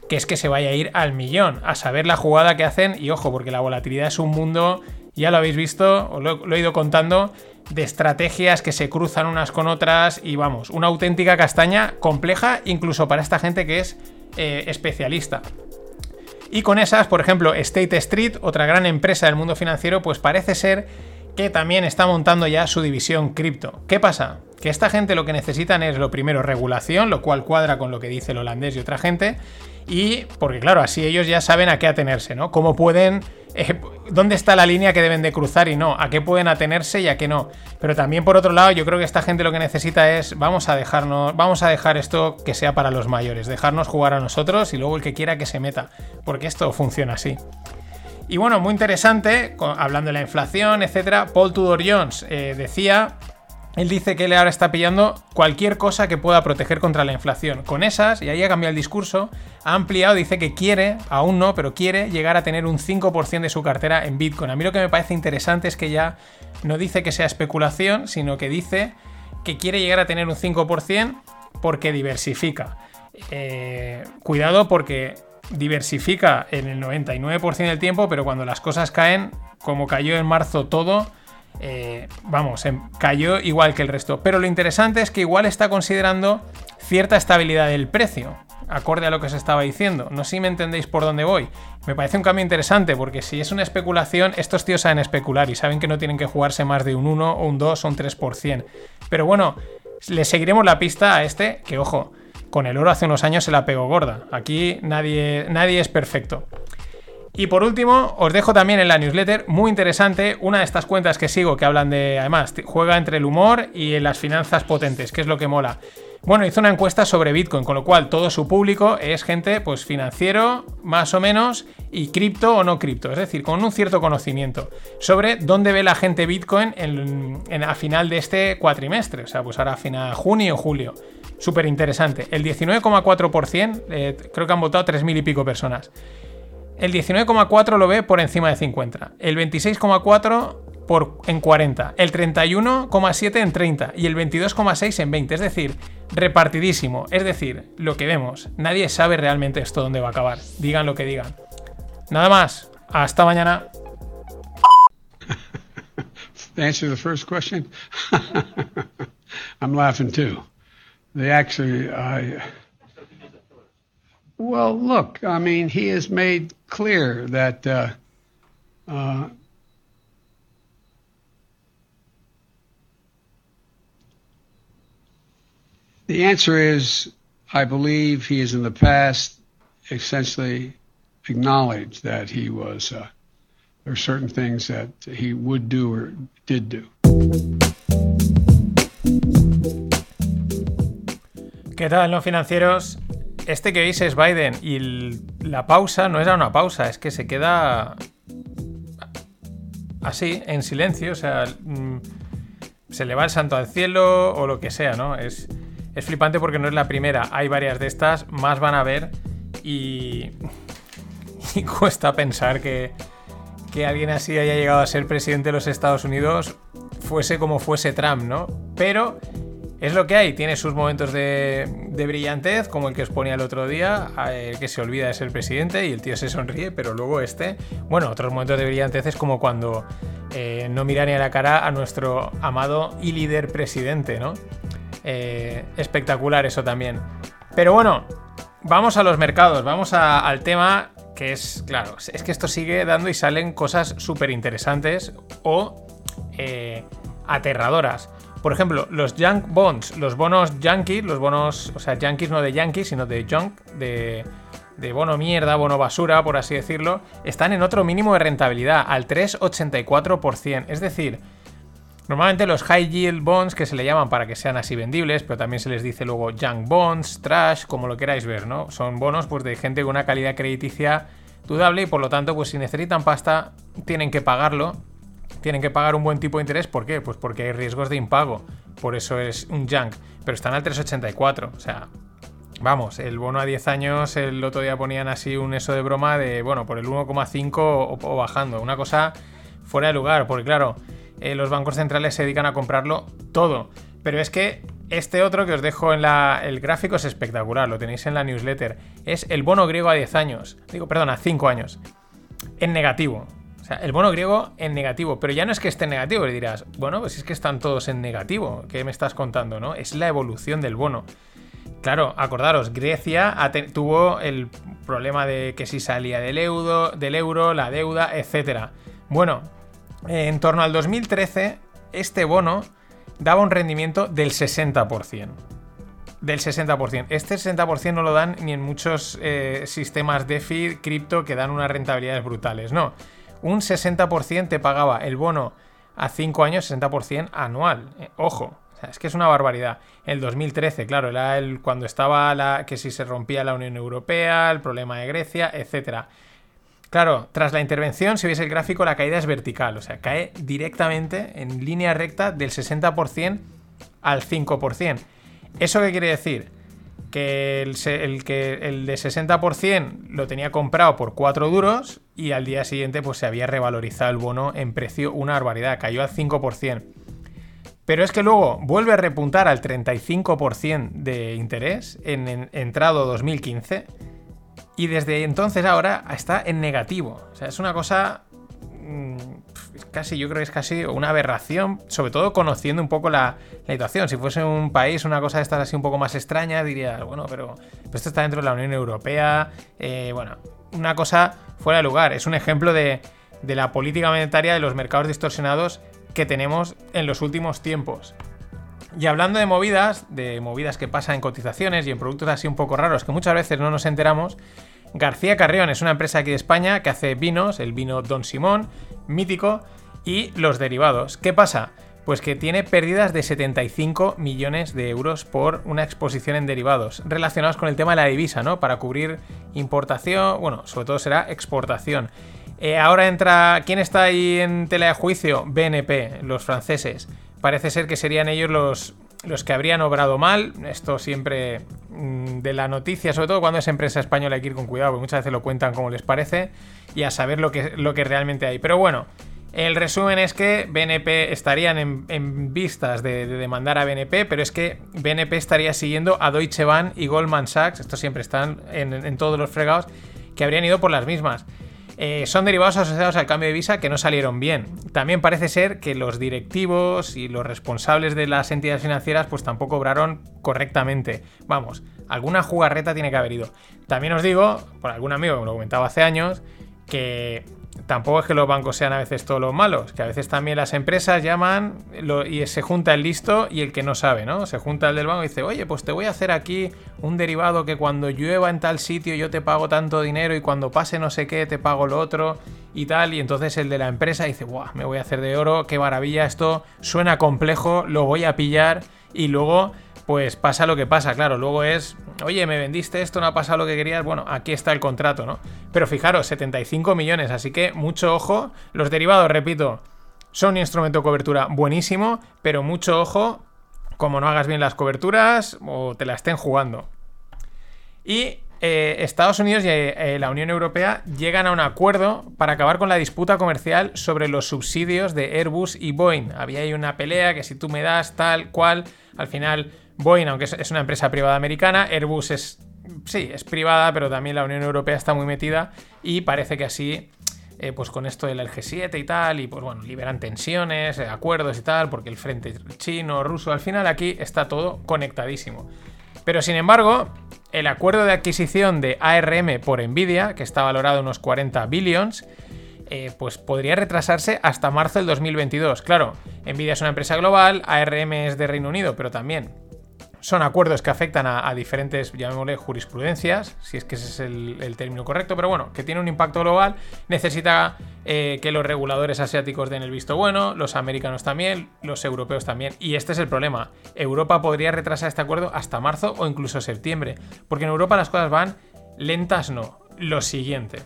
que es que se vaya a ir al millón, a saber la jugada que hacen y ojo, porque la volatilidad es un mundo, ya lo habéis visto, os lo, he ido contando, de estrategias que se cruzan unas con otras y vamos, una auténtica castaña compleja incluso para esta gente que es eh, especialista. Y con esas, por ejemplo, State Street, otra gran empresa del mundo financiero, pues parece ser que también está montando ya su división cripto. ¿Qué pasa? Que esta gente lo que necesitan es lo primero regulación, lo cual cuadra con lo que dice el holandés y otra gente, y porque claro, así ellos ya saben a qué atenerse, ¿no? Cómo pueden, eh, dónde está la línea que deben de cruzar y no, a qué pueden atenerse y a qué no. Pero también por otro lado, yo creo que esta gente lo que necesita es, vamos a dejarnos, vamos a dejar esto que sea para los mayores, dejarnos jugar a nosotros y luego el que quiera que se meta, porque esto funciona así. Y bueno, muy interesante, hablando de la inflación, etcétera, Paul Tudor Jones eh, decía él dice que él ahora está pillando cualquier cosa que pueda proteger contra la inflación. Con esas, y ahí ha cambiado el discurso, ha ampliado, dice que quiere, aún no, pero quiere llegar a tener un 5% de su cartera en Bitcoin. A mí lo que me parece interesante es que ya no dice que sea especulación, sino que dice que quiere llegar a tener un 5% porque diversifica. Eh, cuidado porque diversifica en el 99% del tiempo, pero cuando las cosas caen, como cayó en marzo todo, eh, vamos, em, cayó igual que el resto. Pero lo interesante es que igual está considerando cierta estabilidad del precio, acorde a lo que os estaba diciendo. No sé si me entendéis por dónde voy. Me parece un cambio interesante, porque si es una especulación, estos tíos saben especular y saben que no tienen que jugarse más de un 1 o un 2 o un 3%. Pero bueno, le seguiremos la pista a este, que ojo, con el oro hace unos años se la pegó gorda. Aquí nadie, nadie es perfecto. Y por último, os dejo también en la newsletter, muy interesante, una de estas cuentas que sigo que hablan de, además, juega entre el humor y las finanzas potentes, que es lo que mola. Bueno, hizo una encuesta sobre Bitcoin, con lo cual todo su público es gente pues financiero, más o menos, y cripto o no cripto, es decir, con un cierto conocimiento sobre dónde ve la gente Bitcoin en, a final de este cuatrimestre, o sea, pues ahora a final junio o julio. Súper interesante. El 19,4%, eh, creo que han votado 3.000 y pico personas. El 19,4 lo ve por encima de 50. El 26,4 por, en 40. El 31,7 en 30. Y el 22,6 en 20. Es decir, repartidísimo. Es decir, lo que vemos. Nadie sabe realmente esto dónde va a acabar. Digan lo que digan. Nada más. Hasta mañana. Answer the first question, I'm laughing too. They actually, I. Well, look, I mean, he has made clear that uh, uh, the answer is I believe he has in the past essentially acknowledged that he was, uh, there are certain things that he would do or did do. ¿Qué tal, no financieros? Este que veis es Biden y la pausa no era una pausa, es que se queda así, en silencio, o sea, mm, se le va el santo al cielo o lo que sea, ¿no? Es, es flipante porque no es la primera, hay varias de estas, más van a ver y, y cuesta pensar que, que alguien así haya llegado a ser presidente de los Estados Unidos, fuese como fuese Trump, ¿no? Pero es lo que hay, tiene sus momentos de, brillantez, como el que os ponía el otro día, eh, que se olvida de ser presidente y el tío se sonríe, pero luego este, bueno, otros momentos de brillantez es como cuando eh, no mira ni a la cara a nuestro amado y líder presidente, ¿no? Eh, espectacular eso también. Pero bueno, vamos a los mercados, vamos al tema que es, claro, es que esto sigue dando y salen cosas súper interesantes o eh, aterradoras. Por ejemplo, los junk bonds, los bonos yankees, los bonos, o sea, yankees no de yankees, sino de junk, de, de bono mierda, bono basura, por así decirlo, están en otro mínimo de rentabilidad, al 3,84%. Es decir, Normalmente los high yield bonds, que se le llaman para que sean así vendibles, pero también se les dice luego junk bonds, trash, como lo queráis ver, ¿no? Son bonos pues de gente con una calidad crediticia dudable y por lo tanto, pues si necesitan pasta, tienen que pagarlo. Tienen que pagar un buen tipo de interés, ¿por qué? Pues porque hay riesgos de impago. Por eso es un junk. Pero están al 384. O sea, Vamos, el bono a 10 años, el otro día ponían así un eso de broma de, bueno, por el 1,5 o, bajando. Una cosa fuera de lugar, porque claro, eh, los bancos centrales se dedican a comprarlo todo. Pero es que este otro que os dejo en la, el gráfico es espectacular, lo tenéis en la newsletter. Es el bono griego a 10 años. Digo, perdón, a 5 años. En negativo. O sea, el bono griego en negativo. Pero ya no es que esté en negativo, le dirás, bueno, pues es que están todos en negativo. ¿Qué me estás contando, no? Es la evolución del bono. Claro, acordaros, Grecia tuvo el problema de que si salía del euro, del euro, la deuda, etcétera. Bueno, en torno al 2013, este bono daba un rendimiento del 60%. Del 60%. Este 60% no lo dan ni en muchos eh, sistemas DeFi, cripto, que dan unas rentabilidades brutales. No. Un 60% te pagaba el bono a 5 años, 60% anual. Eh, ojo. O sea, es que es una barbaridad. El 2013, claro, era el, cuando estaba la, que si se rompía la Unión Europea, el problema de Grecia, etcétera. Claro, tras la intervención, si veis el gráfico, la caída es vertical, o sea, cae directamente en línea recta del 60% al 5%. ¿Eso qué quiere decir? Que el, que el de 60% lo tenía comprado por 4 duros y al día siguiente pues se había revalorizado el bono en precio una barbaridad, cayó al 5%. Pero es que luego vuelve a repuntar al 35% de interés en, en entrado 2015 y desde entonces ahora está en negativo. O sea, es una cosa mm, casi, yo creo que es casi una aberración, sobre todo conociendo un poco la, la situación. Si fuese un país, una cosa de estas así un poco más extraña, diría, bueno, pero, pero esto está dentro de la Unión Europea, eh, bueno, una cosa fuera de lugar. Es un ejemplo de, de la política monetaria de los mercados distorsionados que tenemos en los últimos tiempos. Y hablando de movidas, de movidas que pasan en cotizaciones y en productos así un poco raros que muchas veces no nos enteramos, García Carrión es una empresa aquí de España que hace vinos, el vino Don Simón, mítico, y los derivados. ¿Qué pasa? Pues que tiene pérdidas de 75 millones de euros por una exposición en derivados relacionados con el tema de la divisa, ¿no? Para cubrir importación, bueno, sobre todo será exportación. Eh, ahora entra. ¿Quién está ahí en tela de juicio? BNP, los franceses. Parece ser que serían ellos los, los que habrían obrado mal. Esto siempre mm, de la noticia, sobre todo cuando es empresa española, hay que ir con cuidado, porque muchas veces lo cuentan como les parece y a saber lo que, lo que realmente hay. Pero bueno, el resumen es que BNP estarían en, en vistas de, de demandar a BNP, pero es que BNP estaría siguiendo a Deutsche Bank y Goldman Sachs. Estos siempre están en, en todos los fregados que habrían ido por las mismas. Eh, son derivados asociados al cambio de visa que no salieron bien. También parece ser que los directivos y los responsables de las entidades financieras pues tampoco obraron correctamente. Vamos, alguna jugarreta tiene que haber ido. También os digo, por algún amigo que me lo comentaba hace años, que tampoco es que los bancos sean a veces todos los malos, que a veces también las empresas llaman y se junta el listo y el que no sabe, ¿no? Se junta el del banco y dice, oye, pues te voy a hacer aquí un derivado que cuando llueva en tal sitio yo te pago tanto dinero y cuando pase no sé qué te pago lo otro y tal. Y entonces el de la empresa dice, ¡buah! Me voy a hacer de oro, qué maravilla, esto suena complejo, lo voy a pillar y luego pues pasa lo que pasa, claro. Luego es, oye, me vendiste esto, no ha pasado lo que querías. Bueno, aquí está el contrato, ¿no? Pero fijaros, 75 millones, así que mucho ojo. Los derivados, repito, son un instrumento de cobertura buenísimo, pero mucho ojo como no hagas bien las coberturas o te la estén jugando. Y eh, Estados Unidos y eh, la Unión Europea llegan a un acuerdo para acabar con la disputa comercial sobre los subsidios de Airbus y Boeing. Había ahí una pelea que si tú me das tal cual, al final Boeing, aunque es una empresa privada americana, Airbus es, sí, es privada, pero también la Unión Europea está muy metida y parece que así, eh, pues con esto del G7 y tal, y pues bueno, liberan tensiones, eh, acuerdos y tal, porque el frente chino, ruso, al final aquí está todo conectadísimo. Pero sin embargo, el acuerdo de adquisición de ARM por Nvidia, que está valorado unos 40 billions, eh, pues podría retrasarse hasta marzo del 2022. Claro, Nvidia es una empresa global, ARM es de Reino Unido, pero también son acuerdos que afectan a, diferentes, llamémosle, jurisprudencias, si es que ese es el, término correcto, pero bueno, que tiene un impacto global, necesita eh, que los reguladores asiáticos den el visto bueno, los americanos también, los europeos también, y este es el problema. Europa podría retrasar este acuerdo hasta marzo o incluso septiembre, porque en Europa las cosas van lentas, no. Lo siguiente.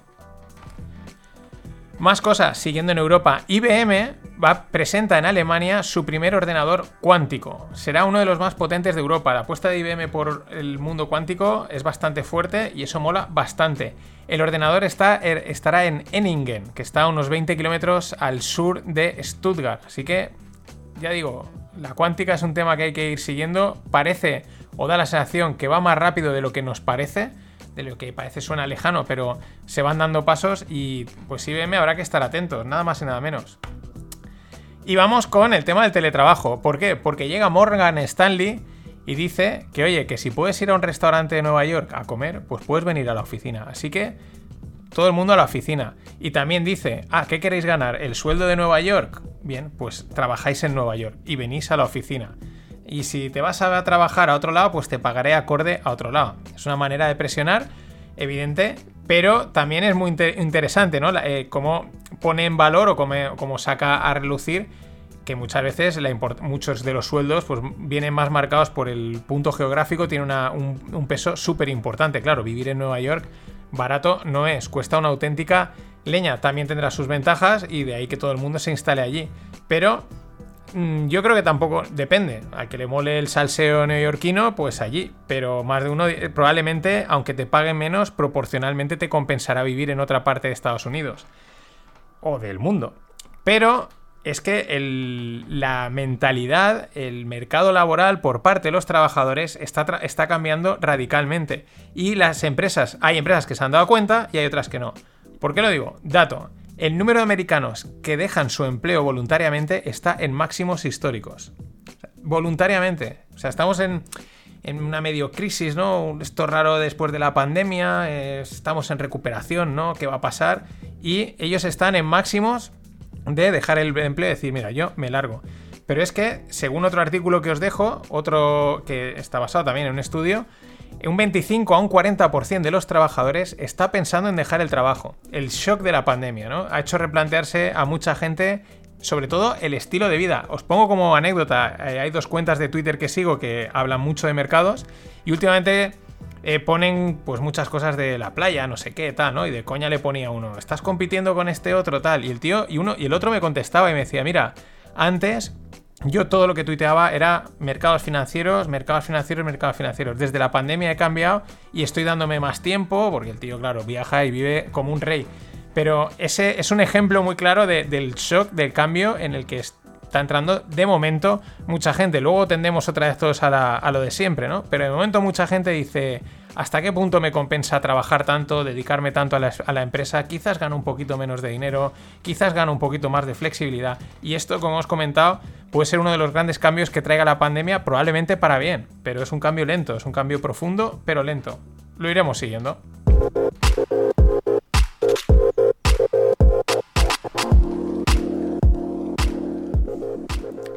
Más cosas, siguiendo en Europa, IBM va, presenta en Alemania su primer ordenador cuántico. Será uno de los más potentes de Europa. La apuesta de IBM por el mundo cuántico es bastante fuerte y eso mola bastante. El ordenador está, er, estará en Enningen, que está a unos 20 kilómetros al sur de Stuttgart. Así que, ya digo, la cuántica es un tema que hay que ir siguiendo. Parece o da la sensación que va más rápido de lo que nos parece de lo que parece suena lejano, pero se van dando pasos y pues IBM habrá que estar atentos, nada más y nada menos. Y vamos con el tema del teletrabajo. ¿Por qué? Porque llega Morgan Stanley y dice que, oye, que si puedes ir a un restaurante de Nueva York a comer, pues puedes venir a la oficina. Así que todo el mundo a la oficina. Y también dice, ah, ¿qué queréis ganar? ¿El sueldo de Nueva York? Bien, pues trabajáis en Nueva York y venís a la oficina. Y si te vas a trabajar a otro lado, pues te pagaré acorde a otro lado. Es una manera de presionar, evidente, pero también es muy interesante, ¿no? Eh, cómo pone en valor o cómo, saca a relucir que muchas veces muchos de los sueldos pues, vienen más marcados por el punto geográfico, tiene un, un, peso súper importante. Claro, vivir en Nueva York barato no es, cuesta una auténtica leña. También tendrá sus ventajas y de ahí que todo el mundo se instale allí. Pero yo creo que tampoco depende. A que le mole el salseo neoyorquino, pues allí. Pero más de uno, eh, probablemente, aunque te paguen menos, proporcionalmente te compensará vivir en otra parte de Estados Unidos. O del mundo. Pero es que la mentalidad, el mercado laboral por parte de los trabajadores está, está cambiando radicalmente. Y las empresas, hay empresas que se han dado cuenta y hay otras que no. ¿Por qué lo digo? Dato. El número de americanos que dejan su empleo voluntariamente está en máximos históricos. voluntariamente. O sea, estamos en, una medio crisis, ¿no? Esto raro después de la pandemia, eh, estamos en recuperación, ¿no? ¿Qué va a pasar? Y ellos están en máximos de dejar el empleo y decir, mira, yo me largo. Pero es que, según otro artículo que os dejo, otro que está basado también en un estudio, un 25 a un 40% de los trabajadores está pensando en dejar el trabajo. El shock de la pandemia, ¿no? Ha hecho replantearse a mucha gente sobre todo el estilo de vida. Os pongo como anécdota, eh, hay dos cuentas de Twitter que sigo que hablan mucho de mercados y últimamente eh, ponen pues muchas cosas de la playa, no sé qué, tal, ¿no? Y de coña le ponía uno, estás compitiendo con este otro, tal, y el tío, y uno, y el otro me contestaba y me decía, mira, antes yo todo lo que tuiteaba era mercados financieros, mercados financieros, mercados financieros. Desde la pandemia he cambiado y estoy dándome más tiempo, porque el tío, claro, viaja y vive como un rey. Pero ese es un ejemplo muy claro del shock, del cambio en el que Está entrando de momento mucha gente. Luego tendemos otra vez todos a, a lo de siempre, ¿no? Pero de momento mucha gente dice, ¿hasta qué punto me compensa trabajar tanto, dedicarme tanto a la, a la, empresa? Quizás gano un poquito menos de dinero, quizás gano un poquito más de flexibilidad. Y esto, como hemos comentado, puede ser uno de los grandes cambios que traiga la pandemia, probablemente para bien. Pero es un cambio lento, es un cambio profundo, pero lento. Lo iremos siguiendo.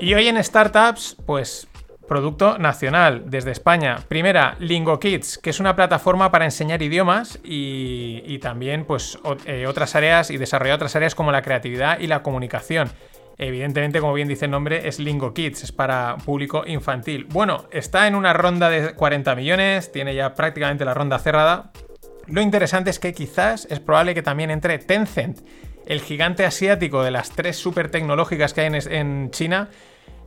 Y hoy en Startups, pues producto nacional desde España. Primera, Lingo Kids, que es una plataforma para enseñar idiomas y, también pues eh, otras áreas y desarrollar otras áreas como la creatividad y la comunicación. Evidentemente, como bien dice el nombre, es Lingo Kids, es para público infantil. Bueno, está en una ronda de 40 millones, tiene ya prácticamente la ronda cerrada. Lo interesante es que quizás es probable que también entre Tencent, el gigante asiático de las tres super tecnológicas que hay en, China,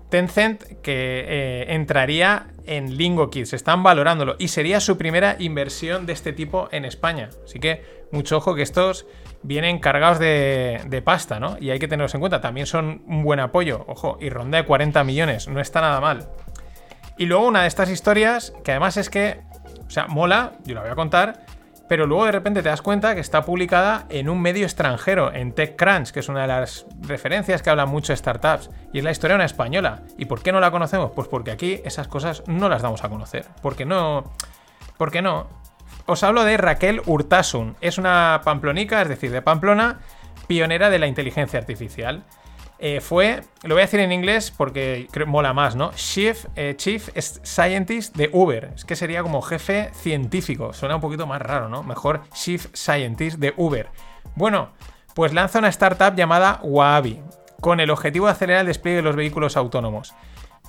Tencent que eh, entraría en Lingo Kids, están valorándolo y sería su primera inversión de este tipo en España. Así que mucho ojo que estos vienen cargados de, de, pasta, ¿no? Y hay que tenerlos en cuenta, también son un buen apoyo, ojo, y ronda de 40 millones, no está nada mal. Y luego una de estas historias, que además es que, o sea, mola, yo la voy a contar, pero luego de repente te das cuenta que está publicada en un medio extranjero, en TechCrunch, que es una de las referencias que hablan mucho de startups, y es la historia de una española. ¿Y por qué no la conocemos? Pues porque aquí esas cosas no las damos a conocer. Porque no. Porque no. Os hablo de Raquel Urtasun. Es una pamplonica, es decir, de Pamplona, pionera de la inteligencia artificial. Eh, fue, lo voy a decir en inglés porque creo, mola más, ¿no? Chief, eh, Chief Scientist de Uber. Es que sería como jefe científico. Suena un poquito más raro, ¿no? Mejor Chief Scientist de Uber. Bueno, pues lanza una startup llamada Waabi, con el objetivo de acelerar el despliegue de los vehículos autónomos.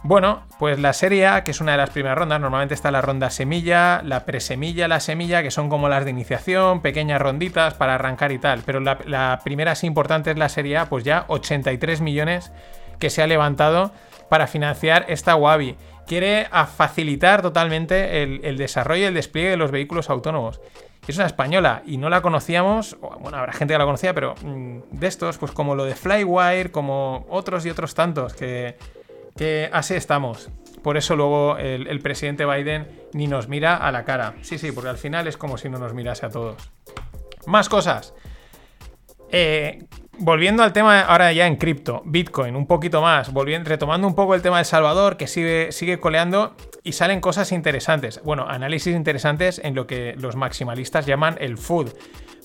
Bueno, pues la serie A, que es una de las primeras rondas, normalmente está la ronda semilla, la presemilla, la semilla, que son como las de iniciación, pequeñas ronditas para arrancar y tal. Pero la, primera así importante es la serie A, pues ya 83 millones que se ha levantado para financiar esta Wabi. Quiere facilitar totalmente el, el desarrollo y el despliegue de los vehículos autónomos. Es una española y no la conocíamos, bueno, habrá gente que la conocía, pero mmm, de estos, pues como lo de Flywire, como otros y otros tantos que que así estamos. Por eso luego el, presidente Biden ni nos mira a la cara. Sí, sí, porque al final es como si no nos mirase a todos. Más cosas. Eh, volviendo al tema ahora ya en cripto, Bitcoin, un poquito más, volviendo, retomando un poco el tema de Salvador, que sigue, sigue coleando y salen cosas interesantes. Bueno, análisis interesantes en lo que los maximalistas llaman el food.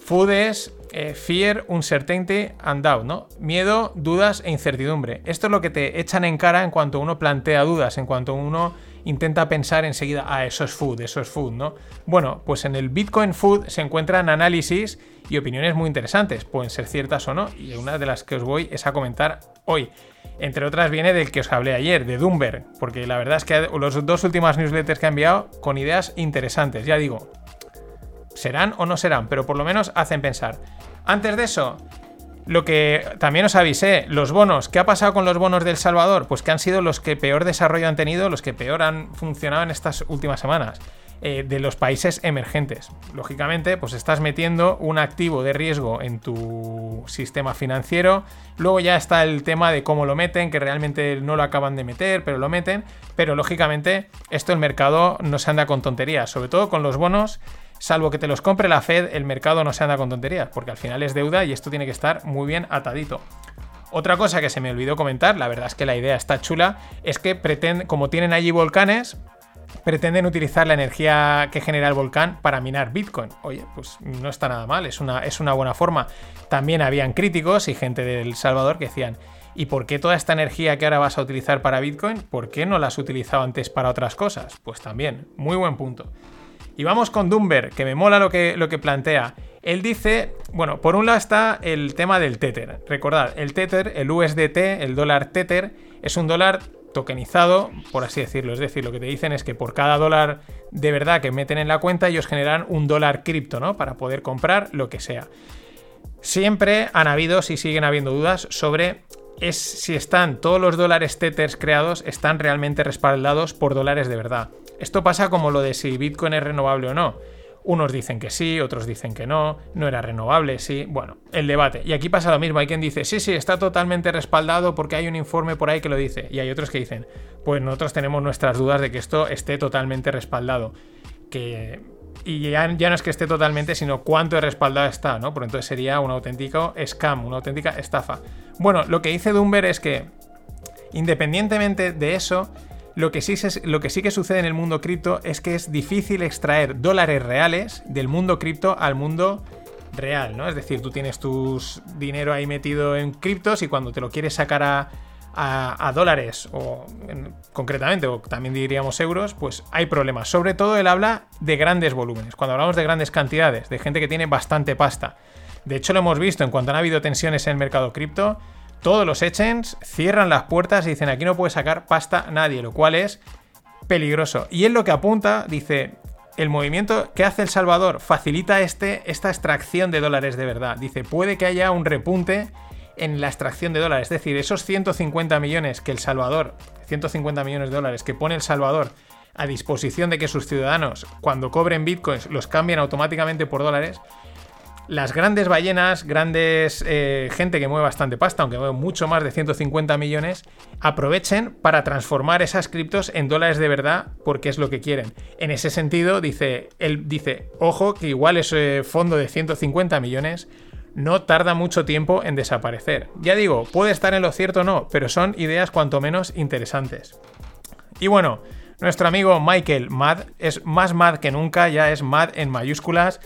Food es eh, fear, uncertainty and doubt, ¿no? Miedo, dudas e incertidumbre. Esto es lo que te echan en cara en cuanto uno plantea dudas, en cuanto uno intenta pensar enseguida, ah, eso es food, eso es food, ¿no? Bueno, pues en el Bitcoin Food se encuentran análisis y opiniones muy interesantes, pueden ser ciertas o no, y una de las que os voy es a comentar hoy. Entre otras viene del que os hablé ayer, de Doomberg, porque la verdad es que los dos últimas newsletters que ha enviado con ideas interesantes, ya digo, serán o no serán, pero por lo menos hacen pensar. Antes de eso, lo que también os avisé, los bonos. ¿Qué ha pasado con los bonos del Salvador? Pues que han sido los que peor desarrollo han tenido, los que peor han funcionado en estas últimas semanas. Eh, de los países emergentes. Lógicamente, pues estás metiendo un activo de riesgo en tu sistema financiero. Luego ya está el tema de cómo lo meten, que realmente no lo acaban de meter, pero lo meten. Pero lógicamente, esto el mercado no se anda con tonterías, sobre todo con los bonos salvo que te los compre la Fed, el mercado no se anda con tonterías, porque al final es deuda y esto tiene que estar muy bien atadito. Otra cosa que se me olvidó comentar, la verdad es que la idea está chula, es que pretenden, como tienen allí volcanes, pretenden utilizar la energía que genera el volcán para minar Bitcoin. Oye, pues no está nada mal, es una, es una buena forma. También habían críticos y gente del Salvador que decían, ¿y por qué toda esta energía que ahora vas a utilizar para Bitcoin, por qué no la has utilizado antes para otras cosas? Pues también, muy buen punto. Y vamos con Dumber, que me mola lo que, lo que plantea. Él dice, bueno, por un lado está el tema del Tether. Recordad, el Tether, el USDT, el dólar Tether, es un dólar tokenizado, por así decirlo. Es decir, lo que te dicen es que por cada dólar de verdad que meten en la cuenta, ellos generan un dólar cripto, ¿no? Para poder comprar lo que sea. Siempre han habido, si siguen habiendo dudas, sobre si están todos los dólares Tethers creados, están realmente respaldados por dólares de verdad. Esto pasa como lo de si Bitcoin es renovable o no. Unos dicen que sí, otros dicen que no, no era renovable, sí. Bueno, el debate. Y aquí pasa lo mismo, hay quien dice, sí, sí, está totalmente respaldado porque hay un informe por ahí que lo dice. Y hay otros que dicen, pues nosotros tenemos nuestras dudas de que esto esté totalmente respaldado. Que... Y ya, ya no es que esté totalmente, sino cuánto de respaldado está, ¿no? Porque entonces sería un auténtico scam, una auténtica estafa. Bueno, lo que dice Dumber es que, independientemente de eso, lo que, sí lo que sí que sucede en el mundo cripto es que es difícil extraer dólares reales del mundo cripto al mundo real, ¿no? Es decir, tú tienes tu dinero ahí metido en criptos y cuando te lo quieres sacar a, dólares o concretamente, o también diríamos euros, pues hay problemas. Sobre todo él habla de grandes volúmenes. Cuando hablamos de grandes cantidades, de gente que tiene bastante pasta. De hecho, lo hemos visto en cuanto han habido tensiones en el mercado cripto todos los exchanges cierran las puertas y dicen aquí no puede sacar pasta nadie, lo cual es peligroso. Y él lo que apunta, dice, el movimiento que hace El Salvador facilita este, esta extracción de dólares de verdad. Dice, puede que haya un repunte en la extracción de dólares. Es decir, esos 150 millones que El Salvador, 150 millones de dólares que pone El Salvador a disposición de que sus ciudadanos, cuando cobren bitcoins, los cambien automáticamente por dólares, las grandes ballenas, grandes eh, gente que mueve bastante pasta, aunque mueve mucho más de 150 millones, aprovechen para transformar esas criptos en dólares de verdad porque es lo que quieren. En ese sentido, dice, él dice, ojo, que igual ese fondo de 150 millones no tarda mucho tiempo en desaparecer. Ya digo, puede estar en lo cierto o no, pero son ideas cuanto menos interesantes. Y bueno, nuestro amigo Michael Mad es más mad que nunca, ya es mad en mayúsculas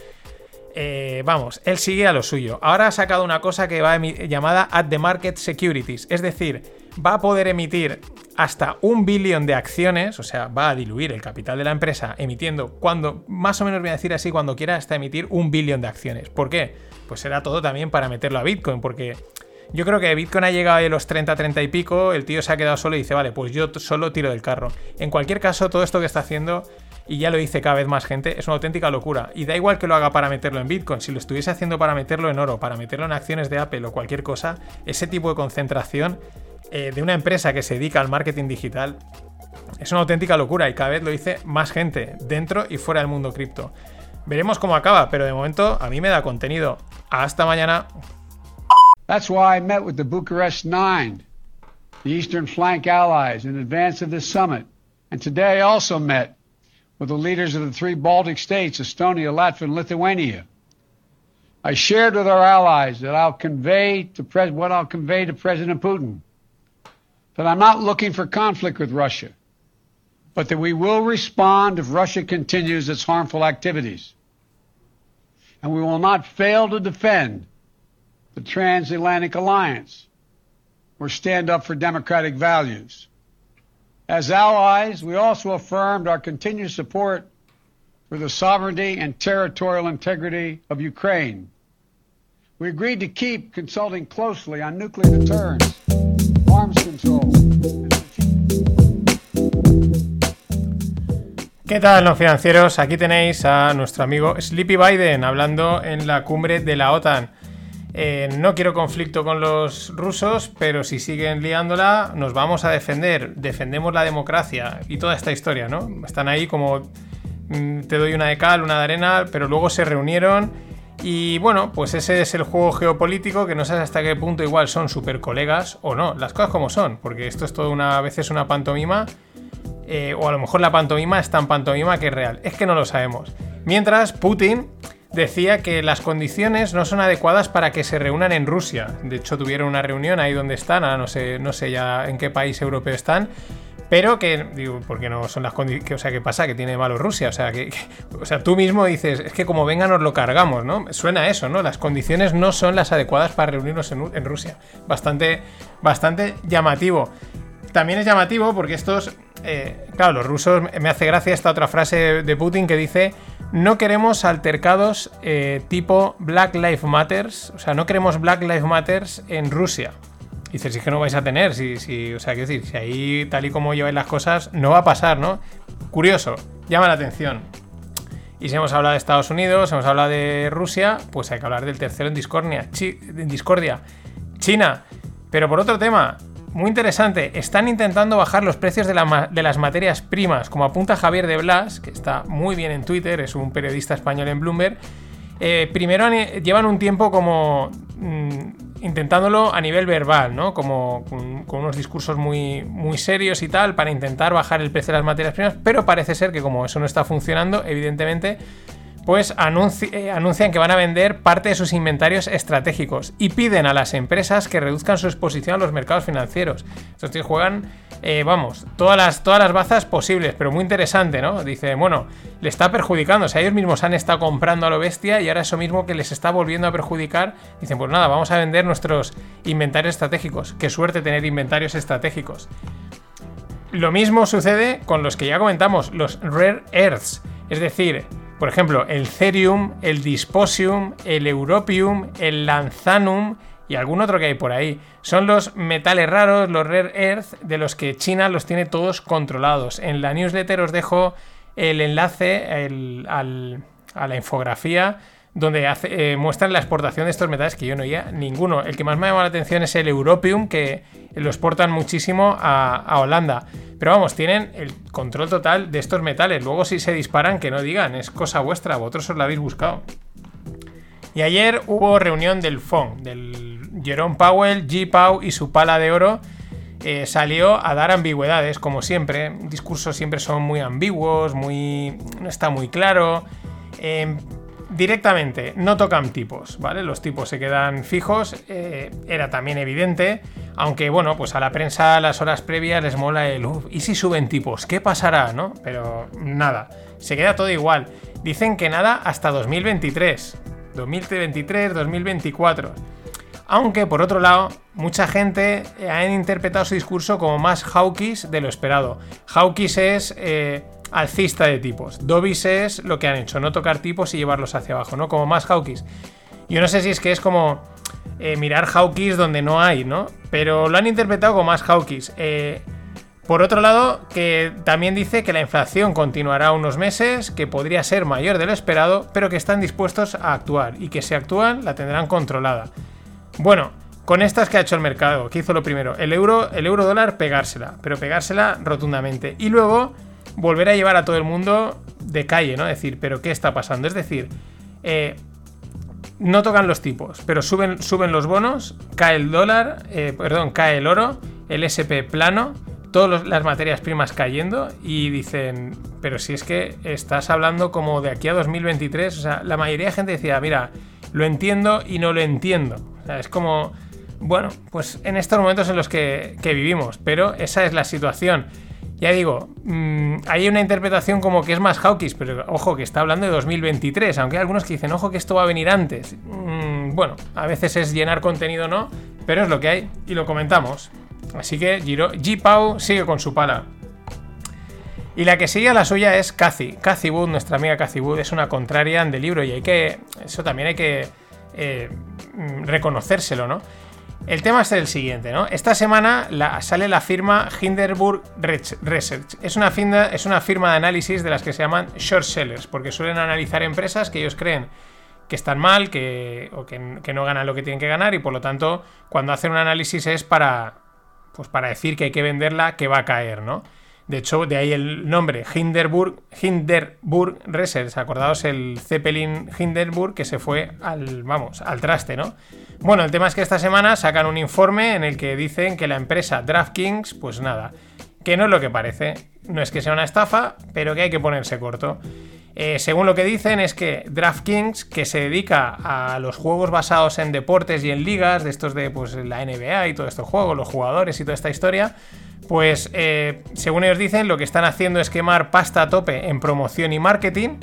eh, vamos, él sigue a lo suyo. Ahora ha sacado una cosa que va llamada At the Market Securities, es decir, va a poder emitir hasta un billón de acciones, o sea, va a diluir el capital de la empresa emitiendo cuando, más o menos voy a decir así, cuando quiera hasta emitir un billón de acciones. ¿Por qué? Pues será todo también para meterlo a Bitcoin, porque yo creo que Bitcoin ha llegado a los 30, 30 y pico, el tío se ha quedado solo y dice, vale, pues yo solo tiro del carro. En cualquier caso, todo esto que está haciendo y ya lo dice cada vez más gente, es una auténtica locura. Y da igual que lo haga para meterlo en Bitcoin, si lo estuviese haciendo para meterlo en oro, para meterlo en acciones de Apple o cualquier cosa, ese tipo de concentración eh, de una empresa que se dedica al marketing digital es una auténtica locura y cada vez lo dice más gente dentro y fuera del mundo cripto. Veremos cómo acaba, pero de momento a mí me da contenido. Hasta mañana. That's why I met with the Bucharest Nine, the Eastern Flank allies, in advance of this summit. And today also met with the leaders of the three Baltic states, Estonia, Latvia, and Lithuania. I shared with our allies that I'll convey to Pres- what I'll convey to President Putin, that I'm not looking for conflict with Russia, but that we will respond if Russia continues its harmful activities. And we will not fail to defend the transatlantic alliance or stand up for democratic values. As allies, we also affirmed our continued support for the sovereignty and territorial integrity of Ukraine. We agreed to keep consulting closely on nuclear deterrence, arms control. ¿Qué tal, los financieros? Aquí tenéis a nuestro amigo Sleepy Biden hablando en la cumbre de la OTAN. Eh, no quiero conflicto con los rusos, pero si siguen liándola, nos vamos a defender. Defendemos la democracia y toda esta historia, ¿no? Están ahí como mm, te doy una de cal, una de arena, pero luego se reunieron. Y bueno, pues ese es el juego geopolítico que no sabes hasta qué punto igual son super colegas o no. Las cosas como son, porque esto es todo una a veces una pantomima. Eh, o a lo mejor la pantomima es tan pantomima que es real. Es que no lo sabemos. Mientras, Putin decía que las condiciones no son adecuadas para que se reúnan en Rusia. De hecho, tuvieron una reunión ahí donde están, no sé, no sé ya en qué país europeo están. Pero que, digo, porque no son las condiciones. O sea, ¿qué pasa? Que tiene malo Rusia. O sea, que, o sea, tú mismo dices, es que como venga nos lo cargamos, ¿no? Suena eso, ¿no? Las condiciones no son las adecuadas para reunirnos en, Rusia. Bastante, bastante llamativo. También es llamativo porque estos. Eh, claro, los rusos. Me hace gracia esta otra frase de Putin que dice no queremos altercados eh, tipo Black Lives Matters. O sea, no queremos Black Lives Matters en Rusia. Dices, si es que no vais a tener, si, si, o sea, quiero decir, si ahí tal y como lleváis las cosas, no va a pasar, ¿no? Curioso, llama la atención. Y si hemos hablado de Estados Unidos, hemos hablado de Rusia, pues hay que hablar del tercero en discordia China. Pero por otro tema, muy interesante, están intentando bajar los precios de, las materias primas, como apunta Javier de Blas, que está muy bien en Twitter, es un periodista español en Bloomberg. Eh, primero llevan un tiempo como mm, intentándolo a nivel verbal, ¿no? Como con, con, unos discursos muy, muy serios y tal, para intentar bajar el precio de las materias primas, pero parece ser que como eso no está funcionando, evidentemente pues eh, anuncian que van a vender parte de sus inventarios estratégicos y piden a las empresas que reduzcan su exposición a los mercados financieros. Estos tíos juegan, eh, vamos, todas las, todas las bazas posibles, pero muy interesante, ¿no? Dice, bueno, le está perjudicando, o sea, ellos mismos han estado comprando a lo bestia y ahora eso mismo que les está volviendo a perjudicar, dicen, pues nada, vamos a vender nuestros inventarios estratégicos. Qué suerte tener inventarios estratégicos. Lo mismo sucede con los que ya comentamos, los rare earths, es decir, por ejemplo, el Cerium, el Dysposium, el Europium, el Lanzanum y algún otro que hay por ahí. Son los metales raros, los rare earth, de los que China los tiene todos controlados. En la newsletter os dejo el enlace a la infografía donde eh, muestran la exportación de estos metales que yo no oía ninguno. El que más me ha llamado la atención es el Europium, que lo exportan muchísimo a, Holanda. Pero vamos, tienen el control total de estos metales. Luego si se disparan, que no digan, es cosa vuestra, vosotros os lo habéis buscado. Y ayer hubo reunión del FON, del Jerome Powell, G. Pau y su pala de oro. Eh, salió a dar ambigüedades, como siempre. Discursos siempre son muy ambiguos, muy. no está muy claro. Eh, directamente no tocan tipos, ¿vale? Los tipos se quedan fijos, eh, era también evidente, aunque bueno, pues a la prensa las horas previas les mola el, ¿y si suben tipos? ¿Qué pasará, no? Pero nada, se queda todo igual. Dicen que nada hasta 2023, 2023, 2024. Aunque por otro lado, mucha gente ha interpretado su discurso como más hawkish de lo esperado. Hawkish es... Eh, alcista de tipos. Dobis es lo que han hecho, no tocar tipos y llevarlos hacia abajo, ¿no? Como más Hawkis. Yo no sé si es que es como eh, mirar Hawkis donde no hay, ¿no? Pero lo han interpretado como más Hawkis. Eh, por otro lado, que también dice que la inflación continuará unos meses, que podría ser mayor de lo esperado, pero que están dispuestos a actuar y que si actúan la tendrán controlada. Bueno, con estas que ha hecho el mercado, ¿qué hizo lo primero? El euro, el euro dólar pegársela, pero pegársela rotundamente. Y luego volver a llevar a todo el mundo de calle, ¿no? Decir, pero ¿qué está pasando? Es decir, eh, no tocan los tipos, pero suben, suben los bonos, cae el dólar, eh, perdón, cae el oro, el SP plano, todas las materias primas cayendo y dicen, pero si es que estás hablando como de aquí a 2023, o sea, la mayoría de gente decía, mira, lo entiendo y no lo entiendo. O sea, es como, bueno, pues en estos momentos en los que, que vivimos, pero esa es la situación. Ya digo, mm, hay una interpretación como que es más hawkish, pero ojo, que está hablando de 2023, aunque hay algunos que dicen, ojo, que esto va a venir antes. Mm, bueno, a veces es llenar contenido, ¿no? Pero es lo que hay y lo comentamos. Así que G. Pau sigue con su pala. Y la que sigue a la suya es Cathy. Cathy Wood, nuestra amiga Cathy Wood, es una contraria de libro y hay que. Eso también hay que eh, mm, reconocérselo, ¿no? El tema es el siguiente, ¿no? Esta semana sale la firma Hinderburg Research. Es una, firma, es una firma de análisis de las que se llaman short sellers, porque suelen analizar empresas que ellos creen que están mal, que, o que, no ganan lo que tienen que ganar, y por lo tanto, cuando hacen un análisis es para, pues para decir que hay que venderla, que va a caer, ¿no? De hecho, de ahí el nombre Hinderburg, Hinderburg Research. Acordaos el Zeppelin Hinderburg que se fue al, vamos, al traste, ¿no? Bueno, el tema es que esta semana sacan un informe en el que dicen que la empresa DraftKings, pues nada, que no es lo que parece. No es que sea una estafa, pero que hay que ponerse corto. Eh, según lo que dicen es que DraftKings, que se dedica a los juegos basados en deportes y en ligas, de estos de pues, la NBA y todos estos juegos, los jugadores y toda esta historia, pues eh, según ellos dicen, lo que están haciendo es quemar pasta a tope en promoción y marketing